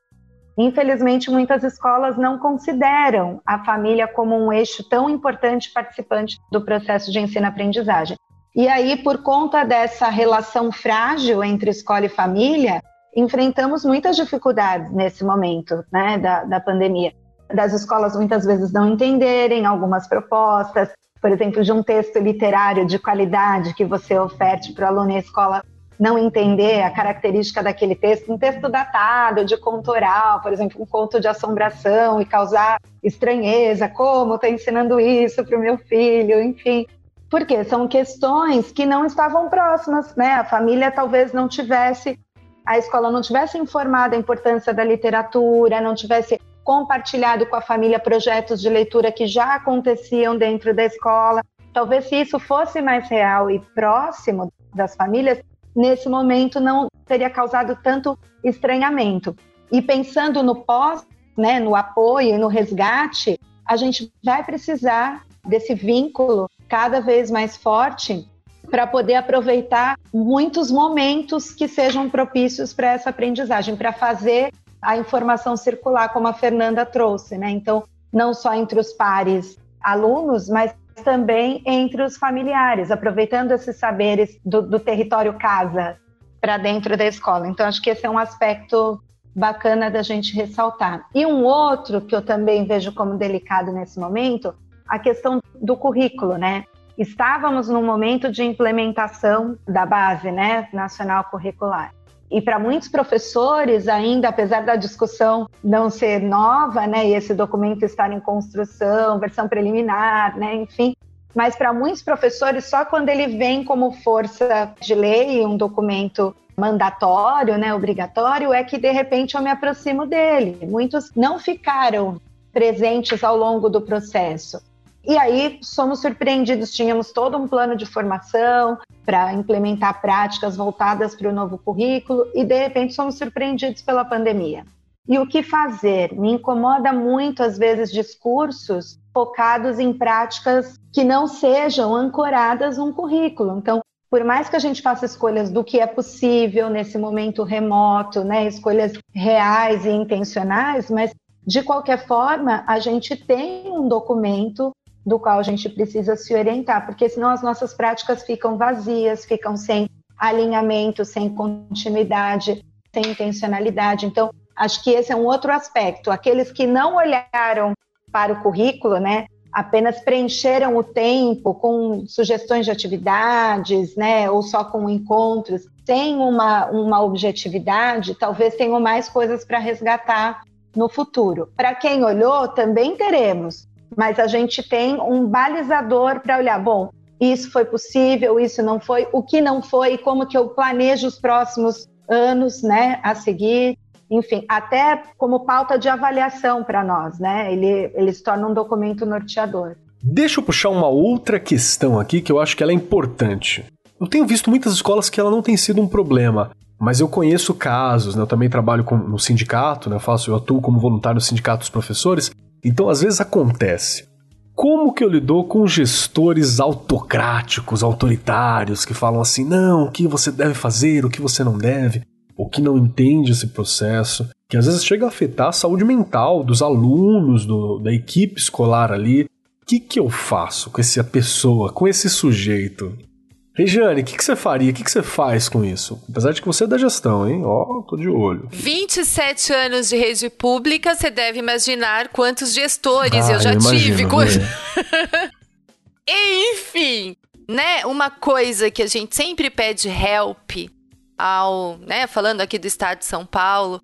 C: Infelizmente, muitas escolas não consideram a família como um eixo tão importante participante do processo de ensino-aprendizagem. E aí, por conta dessa relação frágil entre escola e família, enfrentamos muitas dificuldades nesse momento né, da, da pandemia. Das escolas muitas vezes não entenderem algumas propostas, por exemplo, de um texto literário de qualidade que você oferte para o aluno e a escola não entender a característica daquele texto, um texto datado, de conto oral, por exemplo, um conto de assombração e causar estranheza, como estou ensinando isso para o meu filho, enfim. Porque são questões que não estavam próximas, né? A família talvez não tivesse, a escola não tivesse informado a importância da literatura, não tivesse compartilhado com a família projetos de leitura que já aconteciam dentro da escola. Talvez se isso fosse mais real e próximo das famílias, nesse momento não teria causado tanto estranhamento. E pensando no pós, né, no apoio e no resgate, a gente vai precisar desse vínculo cada vez mais forte para poder aproveitar muitos momentos que sejam propícios para essa aprendizagem, para fazer a informação circular, como a Fernanda trouxe, né? Então, não só entre os pares alunos, mas também entre os familiares, aproveitando esses saberes do, do território casa para dentro da escola. Então, acho que esse é um aspecto bacana da gente ressaltar. E um outro que eu também vejo como delicado nesse momento, a questão do currículo, né? Estávamos num momento de implementação da base, né, nacional curricular. E para muitos professores, ainda apesar da discussão não ser nova, né, e esse documento estar em construção, versão preliminar, né, enfim, mas para muitos professores, só quando ele vem como força de lei, um documento mandatório, né, obrigatório, é que de repente eu me aproximo dele. Muitos não ficaram presentes ao longo do processo. E aí somos surpreendidos, tínhamos todo um plano de formação para implementar práticas voltadas para o novo currículo e de repente somos surpreendidos pela pandemia. E o que fazer? Me incomoda muito às vezes discursos focados em práticas que não sejam ancoradas num currículo. Então, por mais que a gente faça escolhas do que é possível nesse momento remoto, né, escolhas reais e intencionais, mas de qualquer forma, a gente tem um documento do qual a gente precisa se orientar, porque senão as nossas práticas ficam vazias, ficam sem alinhamento, sem continuidade, sem intencionalidade. Então, acho que esse é um outro aspecto. Aqueles que não olharam para o currículo, né, apenas preencheram o tempo com sugestões de atividades, né, ou só com encontros, sem uma, uma objetividade, talvez tenham mais coisas para resgatar no futuro. Para quem olhou, também teremos, mas a gente tem um balizador para olhar, bom, isso foi possível, isso não foi, o que não foi, como que eu planejo os próximos anos, né, a seguir, enfim, até como pauta de avaliação para nós, né, ele, ele se torna um documento norteador.
A: Deixa eu puxar uma outra questão aqui que eu acho que ela é importante. Eu tenho visto muitas escolas que ela não tem sido um problema, mas eu conheço casos, né? Eu também trabalho com, no sindicato, né? Eu faço, eu atuo como voluntário no sindicato dos professores, então, às vezes acontece. Como que eu lido com gestores autocráticos, autoritários, que falam assim, não, o que você deve fazer, o que você não deve, ou que não entende esse processo, que às vezes chega a afetar a saúde mental dos alunos, do, da equipe escolar ali. O que, que eu faço com essa pessoa, com esse sujeito? Regiane, o que, que, você faria? O que, que, você faz com isso? Apesar de que você é da gestão, hein? Ó, oh, tô de olho.
B: 27 anos de rede pública, você deve imaginar quantos gestores ah, eu já eu tive. Imagino, Enfim, né? Uma coisa que a gente sempre pede help ao, né? Falando aqui do estado de São Paulo,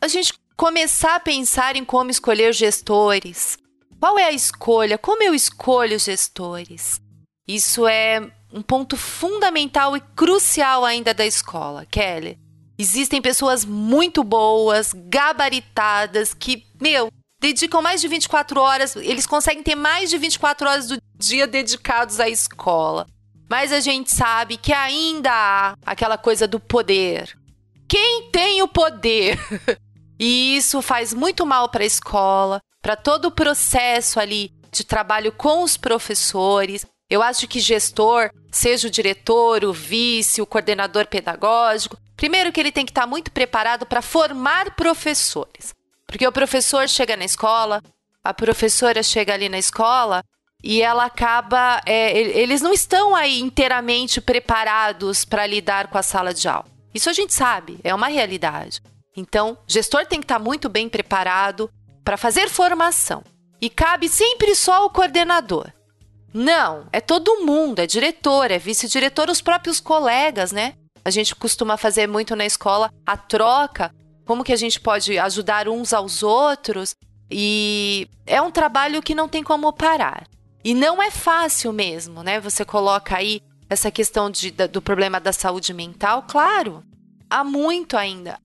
B: a gente começar a pensar em como escolher gestores. Qual é a escolha? Como eu escolho gestores? Isso é um ponto fundamental e crucial ainda da escola, Kelly. Existem pessoas muito boas, gabaritadas, que, meu, dedicam mais de 24 horas, eles conseguem ter mais de 24 horas do dia dedicados à escola. Mas a gente sabe que ainda há aquela coisa do poder. Quem tem o poder? e isso faz muito mal para a escola, para todo o processo ali de trabalho com os professores. Eu acho que gestor, seja o diretor, o vice, o coordenador pedagógico, primeiro que ele tem que estar muito preparado para formar professores. Porque o professor chega na escola, a professora chega ali na escola e ela acaba. É, eles não estão aí inteiramente preparados para lidar com a sala de aula. Isso a gente sabe, é uma realidade. Então, gestor tem que estar muito bem preparado para fazer formação. E cabe sempre só ao coordenador. Não, é todo mundo, é diretor, é vice-diretor, os próprios colegas, né? A gente costuma fazer muito na escola a troca como que a gente pode ajudar uns aos outros. E é um trabalho que não tem como parar. E não é fácil mesmo, né? Você coloca aí essa questão de, do problema da saúde mental, claro, há muito ainda.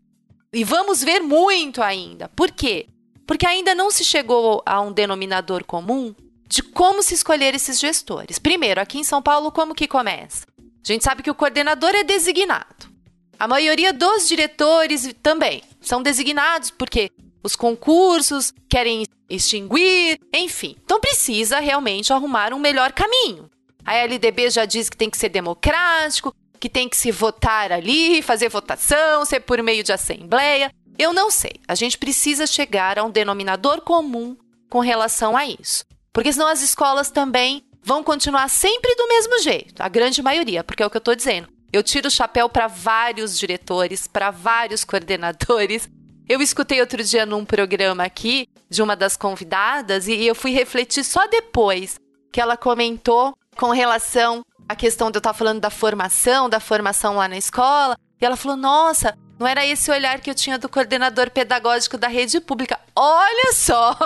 B: E vamos ver muito ainda. Por quê? Porque ainda não se chegou a um denominador comum de como se escolher esses gestores. Primeiro, aqui em São Paulo, como que começa? A gente sabe que o coordenador é designado. A maioria dos diretores também são designados porque os concursos querem extinguir, enfim. Então precisa realmente arrumar um melhor caminho. A LDB já diz que tem que ser democrático, que tem que se votar ali, fazer votação, ser por meio de assembleia. Eu não sei. A gente precisa chegar a um denominador comum com relação a isso. Porque senão as escolas também vão continuar sempre do mesmo jeito, a grande maioria, porque é o que eu estou dizendo. Eu tiro o chapéu para vários diretores, para vários coordenadores. Eu escutei outro dia num programa aqui de uma das convidadas e eu fui refletir só depois que ela comentou com relação à questão de eu estar falando da formação, da formação lá na escola. E ela falou: Nossa, não era esse olhar que eu tinha do coordenador pedagógico da rede pública. Olha só!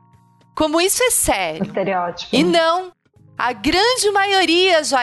B: Como isso é sério.
C: Estereótipo.
B: E não, a grande maioria já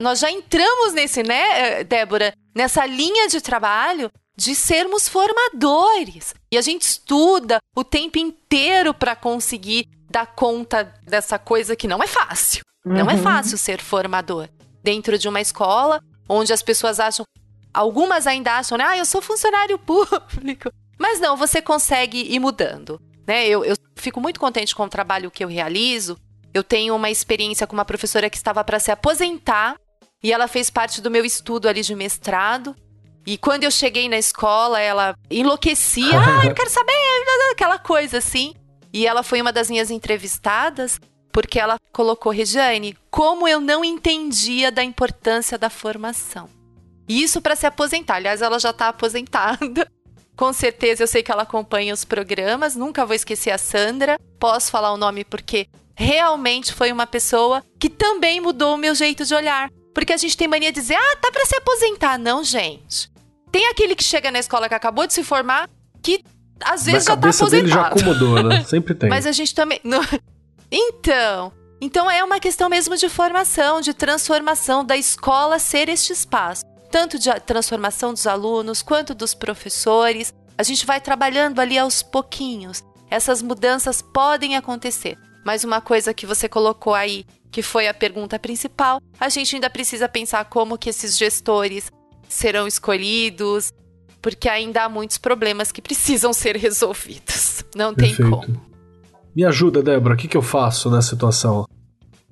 B: nós já entramos nesse, né, eh, Débora, nessa linha de trabalho de sermos formadores. E a gente estuda o tempo inteiro para conseguir dar conta dessa coisa que não é fácil. Uhum. Não é uhum. fácil ser formador dentro de uma escola onde as pessoas acham, algumas ainda acham, né, ah, eu sou funcionário público. Mas não, você consegue ir mudando. Né? Eu, eu fico muito contente com o trabalho que eu realizo. Eu tenho uma experiência com uma professora que estava para se aposentar e ela fez parte do meu estudo ali de mestrado. E quando eu cheguei na escola, ela enlouquecia. ah, eu quero saber, aquela coisa assim. E ela foi uma das minhas entrevistadas, porque ela colocou, Regiane, como eu não entendia da importância da formação. Isso para se aposentar. Aliás, ela já está aposentada. Com certeza eu sei que ela acompanha os programas. Nunca vou esquecer a Sandra. Posso falar o nome porque realmente foi uma pessoa que também mudou o meu jeito de olhar. Porque a gente tem mania de dizer, ah, tá para se aposentar. Não, gente. Tem aquele que chega na escola que acabou de se formar, que às vezes na já tá aposentado.
A: Dele já acomodou, né? Sempre tem.
B: Mas a gente também. Então. Então é uma questão mesmo de formação, de transformação da escola ser este espaço. Tanto de transformação dos alunos quanto dos professores. A gente vai trabalhando ali aos pouquinhos. Essas mudanças podem acontecer. Mas uma coisa que você colocou aí que foi a pergunta principal, a gente ainda precisa pensar como que esses gestores serão escolhidos, porque ainda há muitos problemas que precisam ser resolvidos. Não Perfeito. tem como.
A: Me ajuda, Débora, o que, que eu faço nessa situação?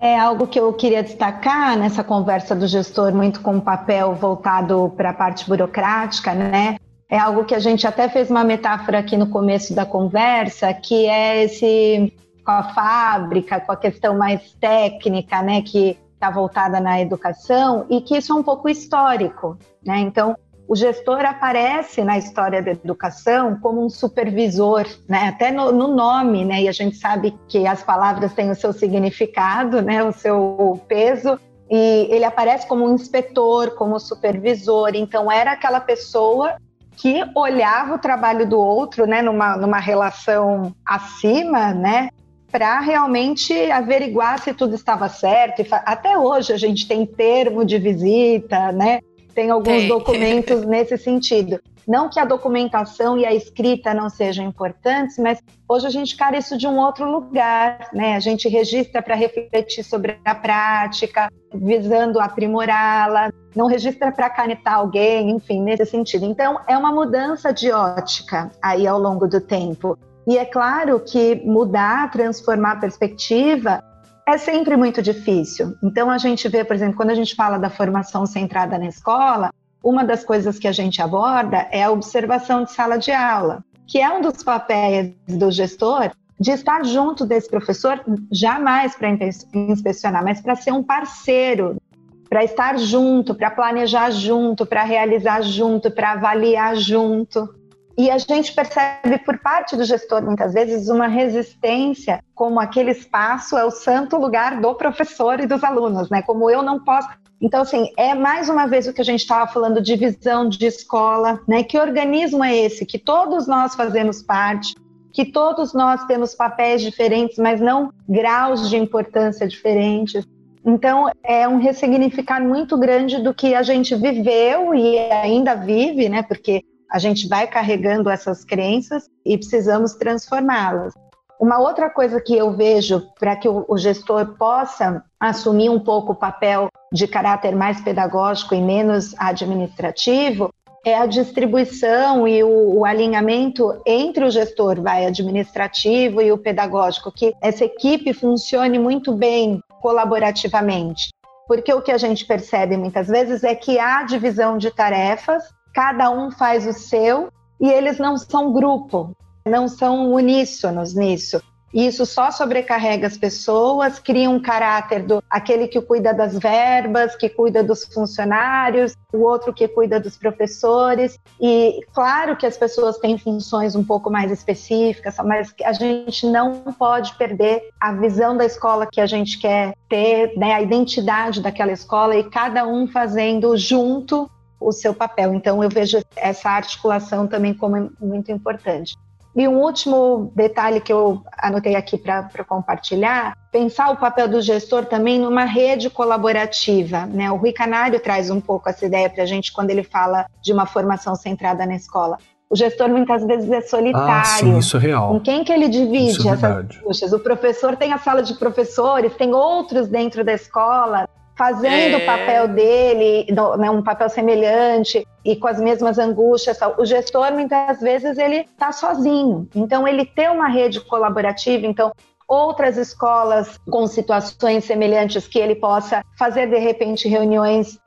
C: É algo que eu queria destacar nessa conversa do gestor, muito com o papel voltado para a parte burocrática, né? É algo que a gente até fez uma metáfora aqui no começo da conversa, que é esse com a fábrica, com a questão mais técnica, né, que está voltada na educação, e que isso é um pouco histórico, né? Então, o gestor aparece na história da educação como um supervisor, né? Até no, no, nome, né? E a gente sabe que as palavras têm o seu significado, né? O seu peso. E ele aparece como um inspetor, como supervisor. Então era aquela pessoa que olhava o trabalho do outro, né? Numa, numa relação acima, né? para realmente averiguar se tudo estava certo. Até hoje a gente tem termo de visita, né? Tem alguns tem. documentos nesse sentido. Não que a documentação e a escrita não sejam importantes, mas hoje a gente cara isso de um outro lugar, né? A gente registra para refletir sobre a prática, visando aprimorá-la, não registra para canetar alguém, enfim, nesse sentido. Então, é uma mudança de ótica aí ao longo do tempo. E é claro que mudar, transformar a perspectiva é sempre muito difícil. Então, a gente vê, por exemplo, quando a gente fala da formação centrada na escola, uma das coisas que a gente aborda é a observação de sala de aula, que é um dos papéis do gestor de estar junto desse professor, jamais para inspecionar, mas para ser um parceiro, para estar junto, para planejar junto, para realizar junto, para avaliar junto. E a gente percebe por parte do gestor, muitas vezes, uma resistência, como aquele espaço é o santo lugar do professor e dos alunos, né? Como eu não posso. Então, assim, é mais uma vez o que a gente estava falando de visão de escola, né? Que organismo é esse? Que todos nós fazemos parte, que todos nós temos papéis diferentes, mas não graus de importância diferentes. Então, é um ressignificar muito grande do que a gente viveu e ainda vive, né? Porque a gente vai carregando essas crenças e precisamos transformá-las. Uma outra coisa que eu vejo para que o gestor possa assumir um pouco o papel de caráter mais pedagógico e menos administrativo é a distribuição e o, o, alinhamento entre o gestor vai administrativo e o pedagógico, que essa equipe funcione muito bem colaborativamente. Porque o que a gente percebe muitas vezes é que há divisão de tarefas cada um faz o seu e eles não são grupo, não são uníssonos nisso. Isso só sobrecarrega as pessoas, cria um caráter do aquele que cuida das verbas, que cuida dos funcionários, o outro que cuida dos professores. E claro que as pessoas têm funções um pouco mais específicas, mas a gente não pode perder a visão da escola que a gente quer ter, né, a identidade daquela escola e cada um fazendo junto o seu papel. Então, eu vejo essa articulação também como muito importante. E um último detalhe que eu anotei aqui para compartilhar, pensar o papel do gestor também numa rede colaborativa. Né? O Rui Canário traz um pouco essa ideia para a gente quando ele fala de uma formação centrada na escola. O gestor muitas vezes é solitário. Ah,
A: sim, isso é real.
C: Com quem que ele divide é essas puxas? O professor tem a sala de professores, tem outros dentro da escola fazendo é... o papel dele, né, um papel semelhante e com as mesmas angústias. O gestor, muitas vezes, ele está sozinho. Então, ele ter uma rede colaborativa, então, outras escolas com situações semelhantes que ele possa fazer, de repente, reuniões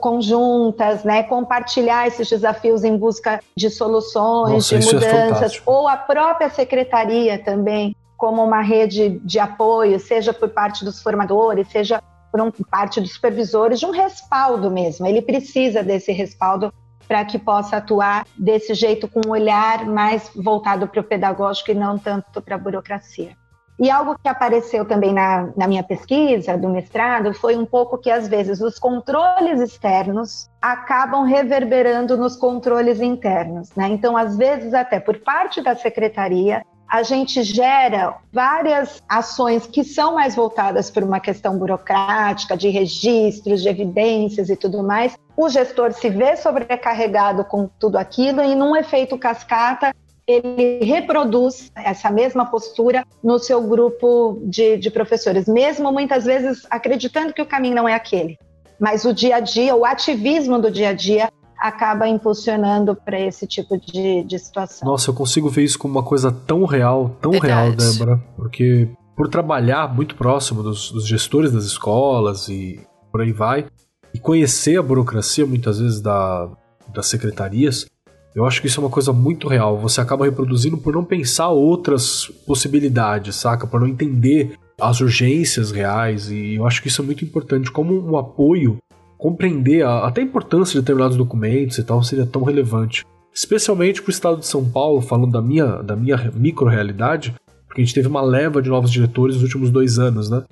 C: conjuntas, né, compartilhar esses desafios em busca de soluções, Nossa, de é mudanças, é ou a própria secretaria também como uma rede de apoio, seja por parte dos formadores, seja por parte dos supervisores de um respaldo mesmo. Ele precisa desse respaldo para que possa atuar desse jeito com um olhar mais voltado para o pedagógico e não tanto para a burocracia. E algo que apareceu também na, na, minha pesquisa do mestrado foi um pouco que, às vezes, os controles externos acabam reverberando nos controles internos. Né? Então, às vezes, até por parte da secretaria, a gente gera várias ações que são mais voltadas para uma questão burocrática, de registros, de evidências e tudo mais. O gestor se vê sobrecarregado com tudo aquilo e, num efeito cascata, ele reproduz essa mesma postura no seu grupo de, de professores, mesmo muitas vezes acreditando que o caminho não é aquele. Mas o dia a dia, o ativismo do dia a dia, acaba impulsionando para esse tipo de, de situação.
A: Nossa, eu consigo ver isso como uma coisa tão real, tão Verdade. real, Débora, porque por trabalhar muito próximo dos, dos, gestores das escolas e por aí vai, e conhecer a burocracia muitas vezes da, das secretarias, eu acho que isso é uma coisa muito real. Você acaba reproduzindo por não pensar outras possibilidades, saca? Por não entender as urgências reais, e eu acho que isso é muito importante como um apoio compreender a, até a importância de determinados documentos e tal seria tão relevante. Especialmente para o estado de São Paulo, falando da minha, da minha micro-realidade, porque a gente teve uma leva de novos diretores nos últimos dois anos, né?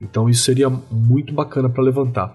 A: Então isso seria muito bacana para levantar.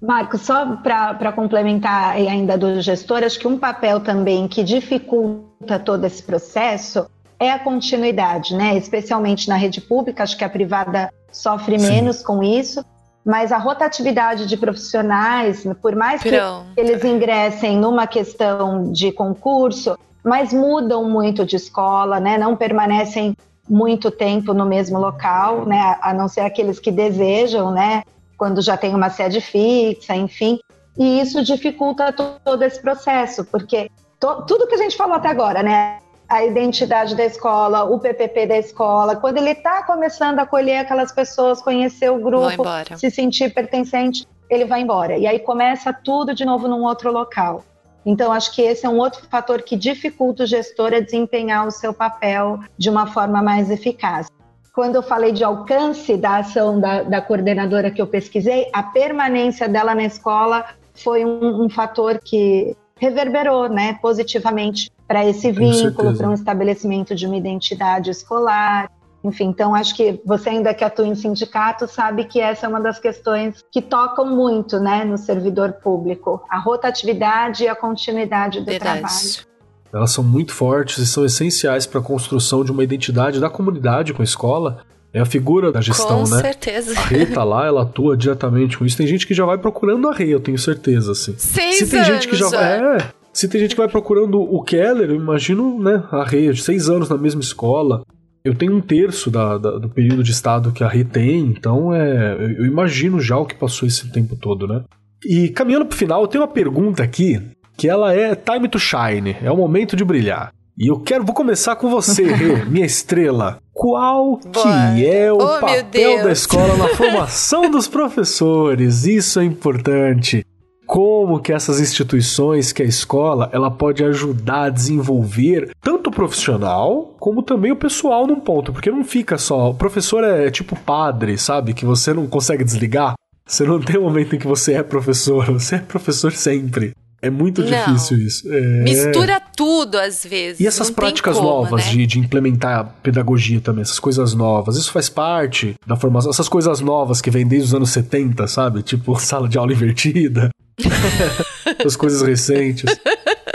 C: Marco, só para complementar ainda do gestor, acho que um papel também que dificulta todo esse processo é a continuidade, né? Especialmente na rede pública, acho que a privada sofre Sim. menos com isso, mas a rotatividade de profissionais, por mais que Pronto. eles ingressem numa questão de concurso, mas mudam muito de escola, né? Não permanecem muito tempo no mesmo local, né? A não ser aqueles que desejam, né? Quando já tem uma sede fixa, enfim. E isso dificulta todo esse processo, porque to, tudo que a gente falou até agora, né? A identidade da escola, o PPP da escola, quando ele está começando a acolher aquelas pessoas, conhecer o grupo, se sentir pertencente, ele vai embora. E aí começa tudo de novo num outro local. Então, acho que esse é um outro fator que dificulta o gestor a desempenhar o seu papel de uma forma mais eficaz. Quando eu falei de alcance da ação da, da coordenadora que eu pesquisei, a permanência dela na escola foi um, um fator que reverberou né, positivamente para esse vínculo, para um estabelecimento de uma identidade escolar. Enfim, então acho que você ainda que atua em sindicato sabe que essa é uma das questões que tocam muito, né, no servidor público, a rotatividade e a continuidade do Verdade. trabalho.
A: Elas são muito fortes e são essenciais para a construção de uma identidade da comunidade com a escola. É a figura da gestão,
B: com
A: né?
B: Com certeza.
A: A Rei tá lá, ela atua diretamente com isso. Tem gente que já vai procurando a Rei, eu tenho certeza, assim.
B: Seis
A: Se tem gente que já,
B: já.
A: É, se tem gente que vai procurando o Keller, eu imagino, né, a Rei, seis anos na mesma escola. Eu tenho um terço da, da, do período de estado que a Rei tem, então é, eu imagino já o que passou esse tempo todo, né? E caminhando pro final, eu tenho uma pergunta aqui, que ela é time to shine, é o momento de brilhar. E eu quero, vou começar com você, Rê, minha estrela. Qual que é o
B: oh,
A: papel da escola na formação dos professores? Isso é importante como que essas instituições, que a escola, ela pode ajudar a desenvolver tanto o profissional como também o pessoal num ponto, porque não fica só, o professor é tipo padre, sabe, que você não consegue desligar. Você não tem um momento em que você é professor, você é professor sempre. É muito
B: não.
A: difícil isso. É...
B: Mistura tudo às vezes.
A: E essas
B: não
A: práticas
B: como,
A: novas
B: né?
A: de, de implementar pedagogia também, essas coisas novas, isso faz parte da formação. Essas coisas novas que vêm desde os anos 70, sabe? Tipo sala de aula invertida. As coisas recentes.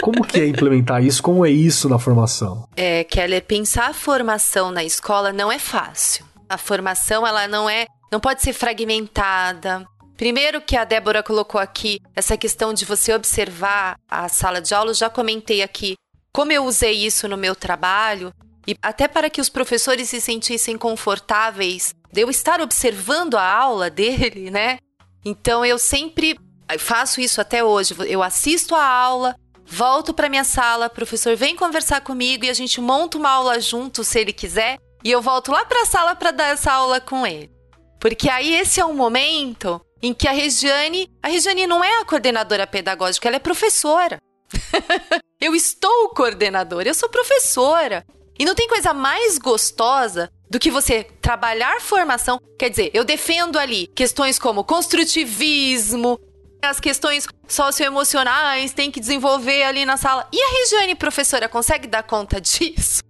A: Como que é implementar isso? Como é isso na formação?
B: É, Keller, pensar a formação na escola não é fácil. A formação, ela não é, não pode ser fragmentada. Primeiro que a Débora colocou aqui, essa questão de você observar a sala de aula, eu já comentei aqui como eu usei isso no meu trabalho e até para que os professores se sentissem confortáveis de eu estar observando a aula dele, né? Então eu sempre faço isso até hoje. Eu assisto a aula, volto para minha sala, professor vem conversar comigo e a gente monta uma aula junto, se ele quiser, e eu volto lá para a sala para dar essa aula com ele. Porque aí esse é um momento em que a Regiane, a Regiane não é a coordenadora pedagógica, ela é professora. eu estou coordenadora, eu sou professora. E não tem coisa mais gostosa do que você trabalhar formação. Quer dizer, eu defendo ali questões como construtivismo, as questões socioemocionais, tem que desenvolver ali na sala. E a Regiane, professora, consegue dar conta disso?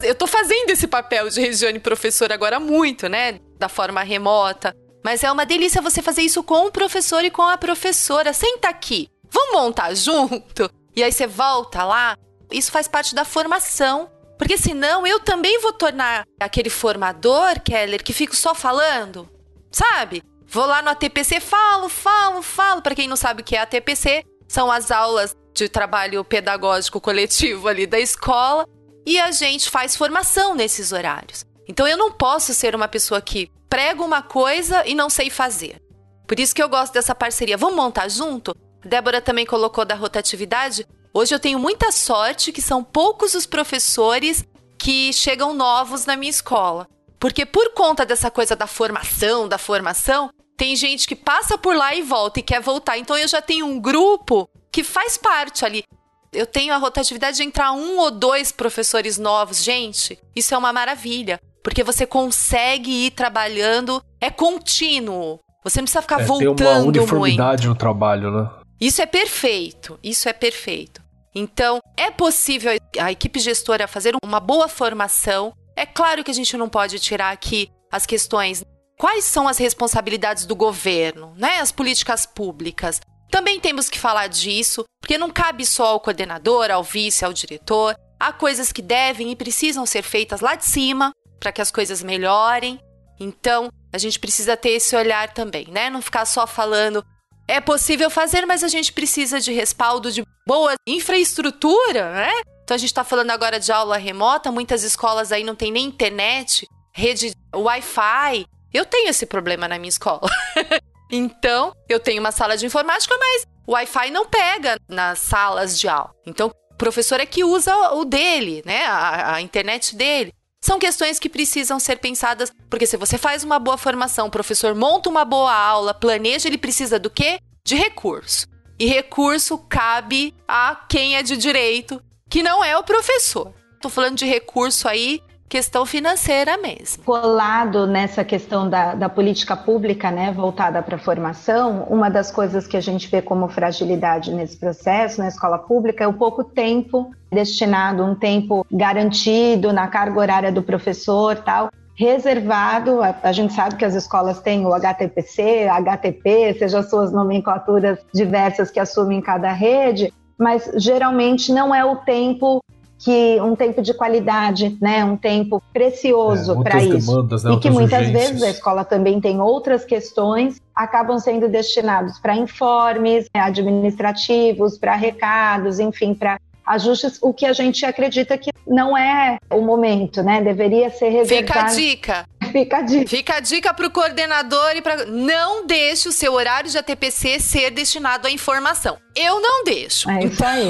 B: Eu tô fazendo esse papel de Regiane, professora, agora muito, né? Da forma remota. Mas é uma delícia você fazer isso com o professor e com a professora. Senta aqui, vamos montar junto? E aí você volta lá. Isso faz parte da formação. Porque senão eu também vou tornar aquele formador, Keller, que fico só falando. Sabe? Vou lá no ATPC, falo, falo, falo. Para quem não sabe o que é ATPC, são as aulas de trabalho pedagógico coletivo ali da escola. E a gente faz formação nesses horários. Então eu não posso ser uma pessoa que prega uma coisa e não sei fazer. Por isso que eu gosto dessa parceria. Vamos montar junto? Débora também colocou da rotatividade. Hoje eu tenho muita sorte que são poucos os professores que chegam novos na minha escola. Porque por conta dessa coisa da formação, da formação, tem gente que passa por lá e volta e quer voltar. Então eu já tenho um grupo que faz parte ali. Eu tenho a rotatividade de entrar um ou dois professores novos. Gente, isso é uma maravilha. Porque você consegue ir trabalhando, é contínuo. Você não precisa ficar
A: é,
B: voltando
A: tem uma uniformidade
B: muito.
A: no trabalho, né?
B: Isso é perfeito. Isso é perfeito. Então, é possível a equipe gestora fazer uma boa formação. É claro que a gente não pode tirar aqui as questões quais são as responsabilidades do governo, né? As políticas públicas. Também temos que falar disso, porque não cabe só ao coordenador, ao vice, ao diretor. Há coisas que devem e precisam ser feitas lá de cima para que as coisas melhorem. Então, A gente precisa ter esse olhar também, né? Não ficar só falando é possível fazer, mas a gente precisa de respaldo de boa infraestrutura, né? Então a gente está falando agora de aula remota, muitas escolas aí não tem nem internet, rede Wi-Fi. Eu tenho esse problema na minha escola. então, eu tenho uma sala de informática, mas o Wi-Fi não pega nas salas de aula. Então, o professor é que usa o dele, né? A, a internet dele. São questões que precisam ser pensadas, porque se você faz uma boa formação, o professor monta uma boa aula, planeja, ele precisa do quê? De recurso. E recurso cabe a quem é de direito, que não é o professor. Tô falando de recurso aí questão financeira mesmo.
C: Colado nessa questão da, da política pública, né, voltada para a formação, uma das coisas que a gente vê como fragilidade nesse processo na escola pública é o pouco tempo destinado, um tempo garantido na carga horária do professor, tal, reservado. A, a, gente sabe que as escolas têm o HTPC, HTP, seja suas nomenclaturas diversas que assumem cada rede, mas geralmente não é o tempo que um tempo de qualidade, né, um tempo precioso é, para isso. Demandas, né, e que muitas urgências. vezes a escola também tem outras questões, acabam sendo destinados para informes né, administrativos, para recados, enfim, para ajustes, o que a gente acredita que não é o momento, né? Deveria ser reservado.
B: Fica a dica.
C: Fica a dica.
B: Fica a dica para o coordenador e para não deixe o seu horário de ATPC ser destinado à informação. Eu não deixo.
C: É isso aí.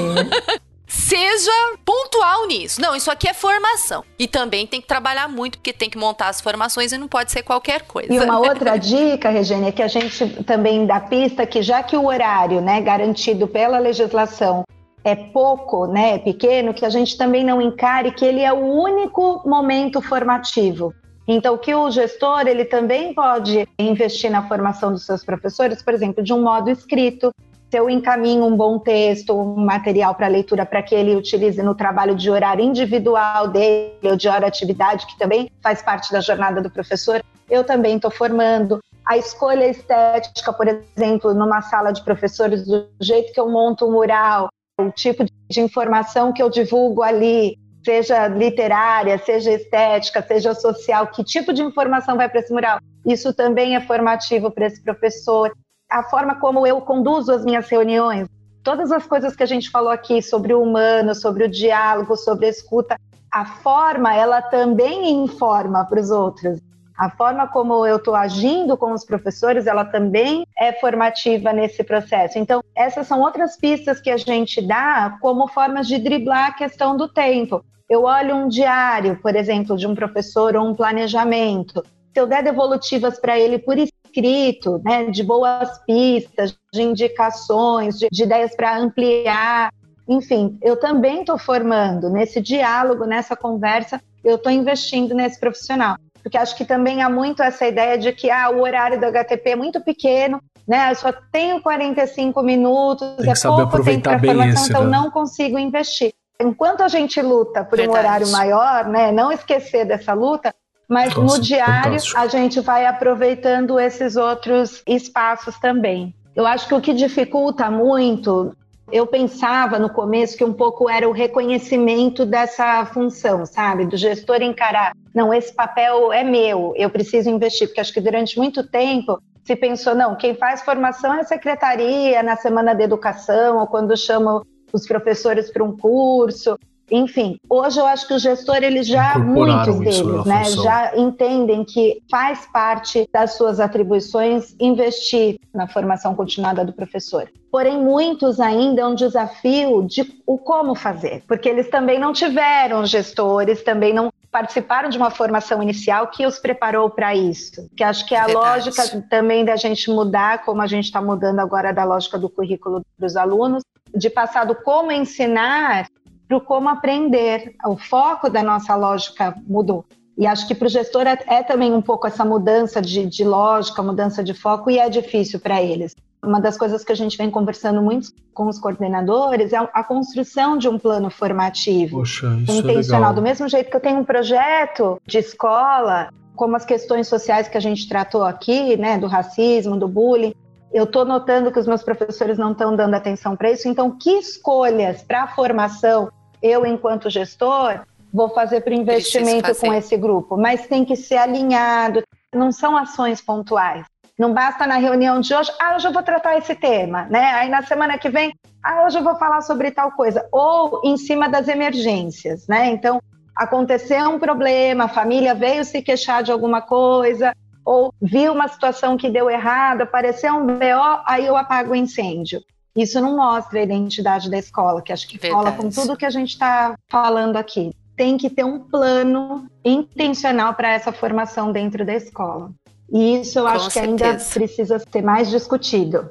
B: seja pontual nisso. Não, isso aqui é formação. E também tem que trabalhar muito, porque tem que montar as formações e não pode ser qualquer coisa.
C: E uma outra dica, Regina, é que a gente também dá pista que já que o horário, né, garantido pela legislação é pouco, né, é pequeno, que a gente também não encare que ele é o único momento formativo. Então, que o gestor ele também pode investir na formação dos seus professores, por exemplo, de um modo escrito, se eu encaminho um bom texto, um material para leitura para que ele utilize no trabalho de horário individual dele, ou de hora atividade, que também faz parte da jornada do professor, eu também estou formando. A escolha estética, por exemplo, numa sala de professores, do jeito que eu monto o um mural, o tipo de informação que eu divulgo ali, seja literária, seja estética, seja social, que tipo de informação vai para esse mural? Isso também é formativo para esse professor a forma como eu conduzo as minhas reuniões, todas as coisas que a gente falou aqui sobre o humano, sobre o diálogo, sobre a escuta, a forma ela também informa para os outros. A forma como eu estou agindo com os professores, ela também é formativa nesse processo. Então, essas são outras pistas que a gente dá como formas de driblar a questão do tempo. Eu olho um diário, por exemplo, de um professor ou um planejamento. Se eu der devolutivas para ele por escrito, né, de boas pistas, de indicações, de, de ideias para ampliar. Enfim, eu também estou formando nesse diálogo, nessa conversa, eu estou investindo nesse profissional. Porque acho que também há muito essa ideia de que ah, o horário do HTP é muito pequeno, né? Eu só tenho 45 minutos, Tem é pouco tempo para formação, então né? não consigo investir. Enquanto a gente luta por Verdade. um horário maior, né? Não esquecer dessa luta, mas Nossa, no diário fantástico. a gente vai aproveitando esses outros espaços também. Eu acho que o que dificulta muito, eu pensava no começo que um pouco era o reconhecimento dessa função, sabe? Do gestor encarar, não, esse papel é meu, eu preciso investir, porque acho que durante muito tempo se pensou, não, quem faz formação é a secretaria na semana de educação, ou quando chama os professores para um curso. Enfim, hoje eu acho que o gestor, eles já, muitos deles, né, já entendem que faz parte das suas atribuições investir na formação continuada do professor. Porém, muitos ainda é um desafio de o como fazer, porque eles também não tiveram gestores, também não participaram de uma formação inicial que os preparou para isso. Que acho que é a Verdade. lógica também da gente mudar, como a gente está mudando agora da lógica do currículo dos alunos, de passar do como ensinar para o como aprender. O foco da nossa lógica mudou. E acho que para o gestor é, é, também um pouco essa mudança de, de lógica, mudança de foco, e é difícil para eles. Uma das coisas que a gente vem conversando muito com os coordenadores é a construção de um plano formativo
A: Poxa, isso
C: é intencional.
A: É
C: Do mesmo jeito que eu tenho um projeto de escola, como as questões sociais que a gente tratou aqui, né, do racismo, do bullying, eu estou notando que os meus professores não estão dando atenção para isso. Então, que escolhas para a formação eu, enquanto gestor, vou fazer para o investimento com esse grupo? Mas tem que ser alinhado, não são ações pontuais. Não basta na reunião de hoje, ah, hoje eu vou tratar esse tema, né? Aí na semana que vem, ah, hoje eu vou falar sobre tal coisa. Ou em cima das emergências, né? Então, aconteceu um problema, a família veio se queixar de alguma coisa, ou viu uma situação que deu errado, apareceu um BO, aí eu apago o incêndio. Isso não mostra a identidade da escola, que acho que Verdade. fala com tudo que a gente está falando aqui. Tem que ter um plano intencional para essa formação dentro da escola. E isso eu com acho certeza. que ainda precisa ser mais discutido.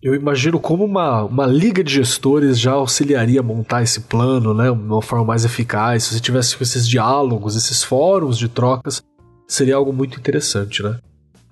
A: Eu imagino como uma, uma liga de gestores já auxiliaria a montar esse plano, né? De uma forma mais eficaz. Se você tivesse esses diálogos, esses fóruns de trocas, seria algo muito interessante, né?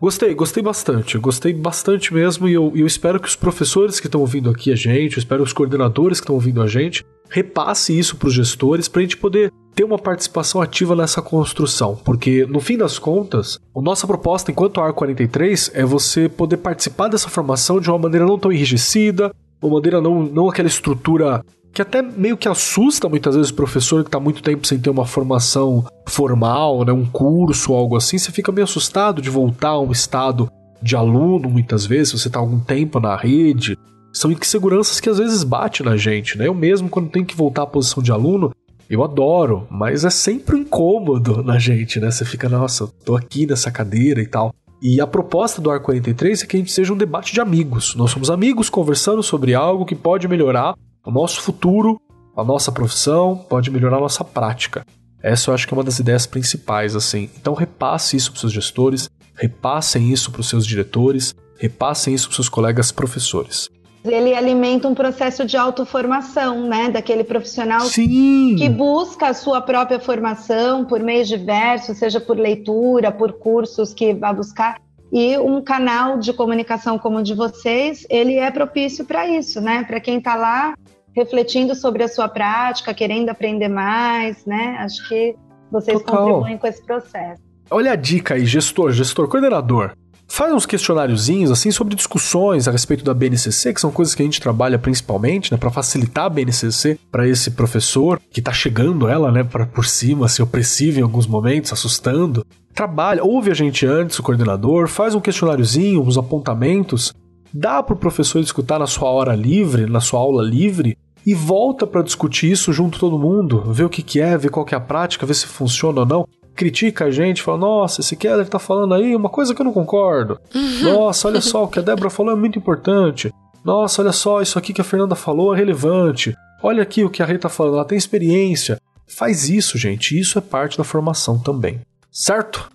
A: Gostei, gostei bastante, gostei bastante mesmo e eu, eu espero que os professores que estão ouvindo aqui a gente, eu espero os coordenadores que estão ouvindo a gente, repasse isso para os gestores para a gente poder ter uma participação ativa nessa construção, porque no fim das contas, a nossa proposta enquanto AR 43 é você poder participar dessa formação de uma maneira não tão enrijecida, uma maneira não, não aquela estrutura que até meio que assusta muitas vezes o professor que está muito tempo sem ter uma formação formal, né, um curso algo assim, você fica meio assustado de voltar a um estado de aluno muitas vezes, você está algum tempo na rede. São inseguranças que às vezes bate na gente, né? Eu mesmo quando tenho que voltar à posição de aluno, eu adoro, mas é sempre um incômodo na gente, né? Você fica, nossa, tô aqui nessa cadeira e tal. E a proposta do Ar 43 é que a gente seja um debate de amigos. Nós somos amigos conversando sobre algo que pode melhorar o nosso futuro, a nossa profissão, pode melhorar a nossa prática. Essa eu acho que é uma das ideias principais, assim. Então repasse isso para os seus gestores, repassem isso para os seus diretores, repassem isso para os seus colegas professores.
C: Ele alimenta um processo de autoformação, né? Daquele profissional
A: Sim.
C: que busca a sua própria formação por meios diversos, seja por leitura, por cursos que vai buscar. E um canal de comunicação como o de vocês, ele é propício para isso, né? Para quem está lá refletindo sobre a sua prática, querendo aprender mais, né? Acho que vocês Total. contribuem com esse processo.
A: Olha a dica aí, gestor, gestor, coordenador. Faz uns questionáriozinhos assim sobre discussões a respeito da BNCC, que são coisas que a gente trabalha principalmente, né, para facilitar a BNCC para esse professor que está chegando ela, né, para por cima, assim, opressiva em alguns momentos, assustando. Trabalha, ouve a gente antes, o coordenador, faz um questionáriozinho, uns apontamentos, dá para o professor escutar na sua hora livre, na sua aula livre, e volta para discutir isso junto todo mundo, ver o que, que é, ver qual que é a prática, ver se funciona ou não. Critica a gente, fala, nossa, esse Keller tá falando aí uma coisa que eu não concordo. Uhum. Nossa, olha só, o que a Débora falou é muito importante. Nossa, olha só, isso aqui que a Fernanda falou é relevante. Olha aqui o que a Rei tá falando, ela tem experiência. Faz isso, gente, isso é parte da formação também. Certo?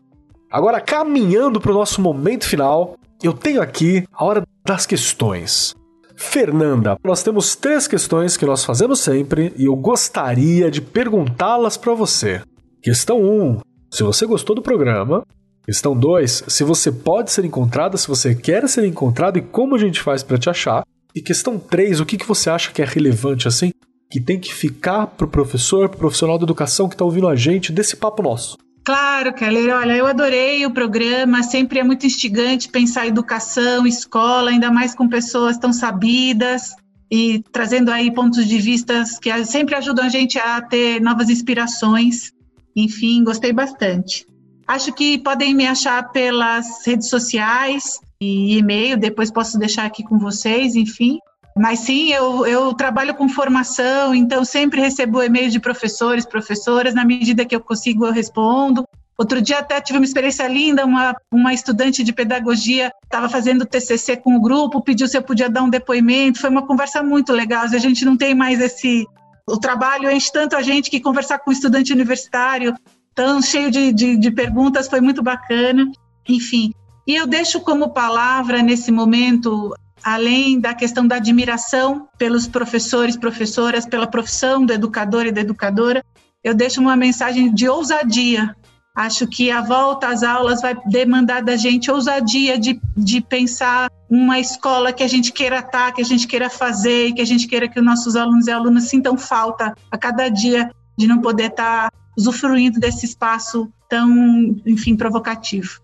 A: Agora, caminhando para o nosso momento final, eu tenho aqui a hora das questões. Fernanda, nós temos três questões que nós fazemos sempre e eu gostaria de perguntá-las para você. Questão 1. Um, se você gostou do programa. Questão 2. Se você pode ser encontrada, se você quer ser encontrado e como a gente faz para te achar. E questão 3. O que, que você acha que é relevante assim? Que tem que ficar pro professor, pro profissional da educação que está ouvindo a gente desse papo nosso.
D: Claro, Keller. Olha, eu adorei o programa. Sempre é muito instigante pensar educação, escola, ainda mais com pessoas tão sabidas e trazendo aí pontos de vista que sempre ajudam a gente a ter novas inspirações. Enfim, gostei bastante. Acho que podem me achar pelas redes sociais e e-mail, depois posso deixar aqui com vocês, enfim. Mas sim, eu, eu trabalho com formação, então sempre recebo e-mails de professores, professoras, na medida que eu consigo eu respondo. Outro dia até tive uma experiência linda, uma, uma estudante de pedagogia estava fazendo TCC com o grupo, pediu se eu podia dar um depoimento, foi uma conversa muito legal, a gente não tem mais esse... O trabalho enche tanto a gente que conversar com estudante universitário tão cheio de, de, de perguntas foi muito bacana, enfim. E eu deixo como palavra nesse momento além da questão da admiração pelos professores, professoras, pela profissão do educador e da educadora, eu deixo uma mensagem de ousadia. Acho que a volta às aulas vai demandar da gente ousadia de, de pensar uma escola que a gente queira estar, que a gente queira fazer, que a gente queira que os nossos alunos e alunas sintam falta a cada dia de não poder estar usufruindo desse espaço tão, enfim, provocativo.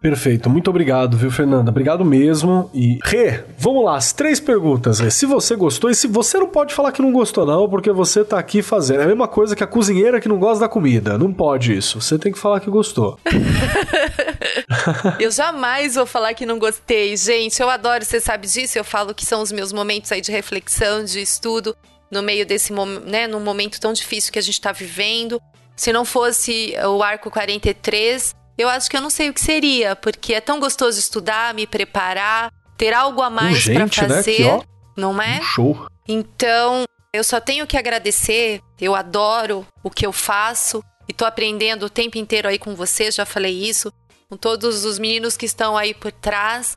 A: Perfeito, muito obrigado, viu, Fernanda? Obrigado mesmo. E, Rê, vamos lá, as três perguntas, Rê. Se você gostou, e se você não pode falar que não gostou, não, porque você tá aqui fazendo. É a mesma coisa que a cozinheira que não gosta da comida. Não pode isso. Você tem que falar que gostou.
B: eu jamais vou falar que não gostei, gente. Eu adoro, você sabe disso. Eu falo que são os meus momentos aí de reflexão, de estudo, no meio desse né, num momento tão difícil que a gente tá vivendo. Se não fosse o arco 43, eu acho que eu não sei o que seria, porque é tão gostoso estudar, me preparar, ter algo a mais para fazer, né? que, não é?
A: Um show.
B: Então, eu só tenho que agradecer. Eu adoro o que eu faço e tô aprendendo o tempo inteiro aí com você, já falei isso, com todos os meninos que estão aí por trás.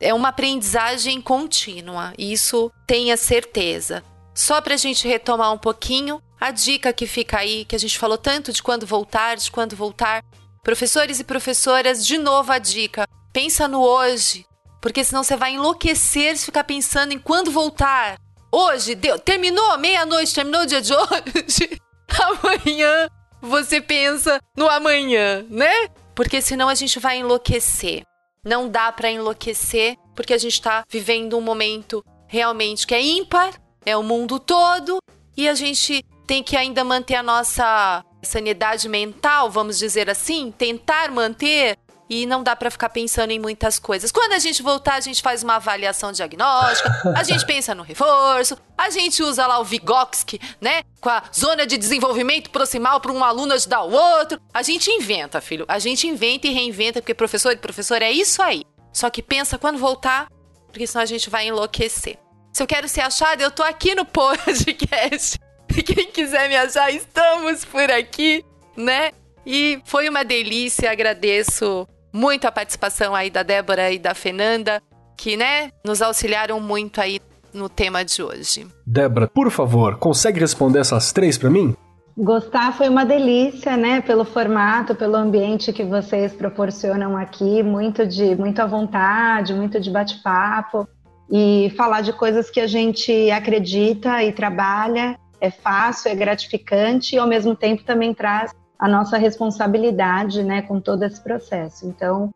B: É uma aprendizagem contínua, isso tenha certeza. Só para a gente retomar um pouquinho, a dica que fica aí, que a gente falou tanto de quando voltar, de quando voltar, Professores e professoras, de novo a dica: pensa no hoje, porque senão você vai enlouquecer se ficar pensando em quando voltar. Hoje, deu, terminou meia-noite, terminou o dia de hoje. Amanhã você pensa no amanhã, né? Porque senão a gente vai enlouquecer. Não dá para enlouquecer, porque a gente está vivendo um momento realmente que é ímpar, é o mundo todo, e a gente tem que ainda manter a nossa sanidade mental, vamos dizer assim, tentar manter e não dá para ficar pensando em muitas coisas. Quando a gente voltar, a gente faz uma avaliação diagnóstica, a gente pensa no reforço, a gente usa lá o Vygotsky, né, com a zona de desenvolvimento proximal para um aluno ajudar o outro. A gente inventa, filho. A gente inventa e reinventa, porque professor e professor é isso aí. Só que pensa quando voltar, porque senão a gente vai enlouquecer. Se eu quero ser achada, eu tô aqui no podcast. Quem quiser me achar, estamos por aqui, né? E foi uma delícia, agradeço muito a participação aí da Débora e da Fernanda, que, né, nos auxiliaram muito aí no tema de hoje.
A: Débora, por favor, consegue responder essas três para mim?
C: Gostar foi uma delícia, né? Pelo formato, pelo ambiente que vocês proporcionam aqui, muito de muita vontade, muito de bate-papo e falar de coisas que a gente acredita e trabalha é fácil, é gratificante e ao mesmo tempo também traz a nossa responsabilidade, né, com todo esse processo. Então,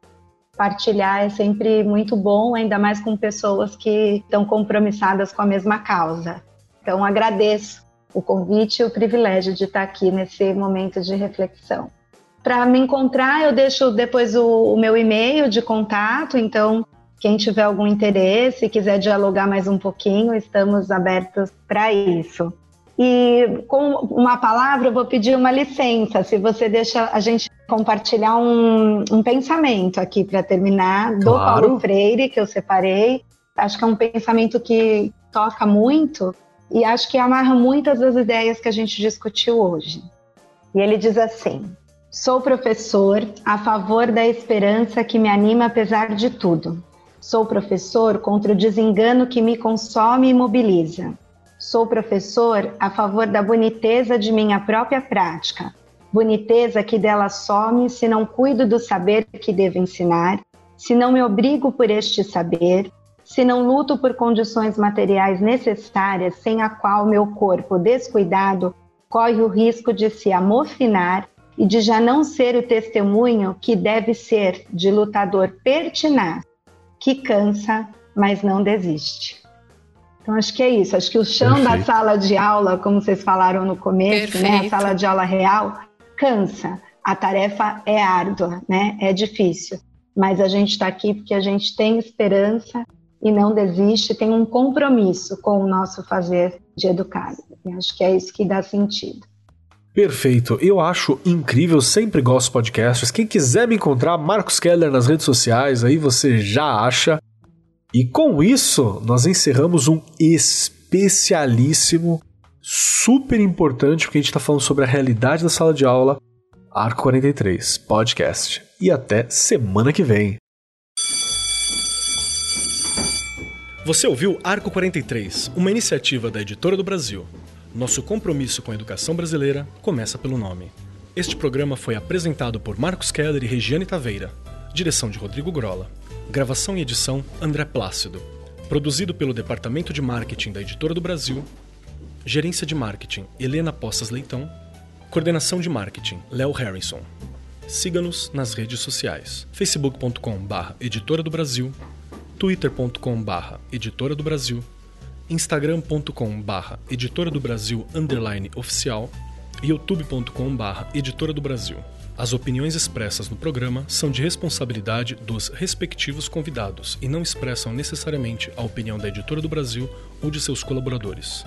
C: partilhar é sempre muito bom, ainda mais com pessoas que estão compromissadas com a mesma causa. Então, agradeço o convite e o privilégio de estar aqui nesse momento de reflexão. Para me encontrar, eu deixo depois o, o meu e-mail de contato, então quem tiver algum interesse, quiser dialogar mais um pouquinho, estamos abertos para isso. E com uma palavra, eu vou pedir uma licença, se você deixa a gente compartilhar um, um pensamento aqui para terminar, do claro. Paulo Freire, que eu separei. Acho que é um pensamento que toca muito e acho que amarra muitas das ideias que a gente discutiu hoje. E ele diz assim: Sou professor a favor da esperança que me anima apesar de tudo. Sou professor contra o desengano que me consome e mobiliza. Sou professor a favor da boniteza de minha própria prática, boniteza que dela some se não cuido do saber que devo ensinar, se não me obrigo por este saber, se não luto por condições materiais necessárias sem a qual meu corpo descuidado corre o risco de se amofinar e de já não ser o testemunho que deve ser de lutador pertinaz, que cansa, mas não desiste. Então, acho que é isso. Acho que o chão Perfeito. da sala de aula, como vocês falaram no começo, né, a sala de aula real, cansa. A tarefa é árdua, né? É difícil. Mas a gente está aqui porque a gente tem esperança e não desiste, tem um compromisso com o nosso fazer de educar. E acho que é isso que dá sentido.
A: Perfeito. Eu acho incrível, sempre gosto de podcasts. Quem quiser me encontrar, Marcos Keller nas redes sociais, aí você já acha. E com isso, nós encerramos um especialíssimo, super importante, porque a gente está falando sobre a realidade da sala de aula, Arco 43 Podcast. E até semana que vem. Você ouviu Arco 43, uma iniciativa da Editora do Brasil. Nosso compromisso com a educação brasileira começa pelo nome. Este programa foi apresentado por Marcos Keller e Regiane Taveira. Direção de Rodrigo Grola. Gravação e edição André Plácido. Produzido pelo Departamento de Marketing da Editora do Brasil. Gerência de Marketing Helena Poças Leitão. Coordenação de Marketing Léo Harrison. Siga-nos nas redes sociais: facebook.com/barra Editora do Brasil, twitter.com/barra Editora do Brasil, instagram.com/barra Editora do Brasil underline oficial youtube.com/barra Editora do Brasil. As opiniões expressas no programa são de responsabilidade dos respectivos convidados e não expressam necessariamente a opinião da Editora do Brasil ou de seus colaboradores.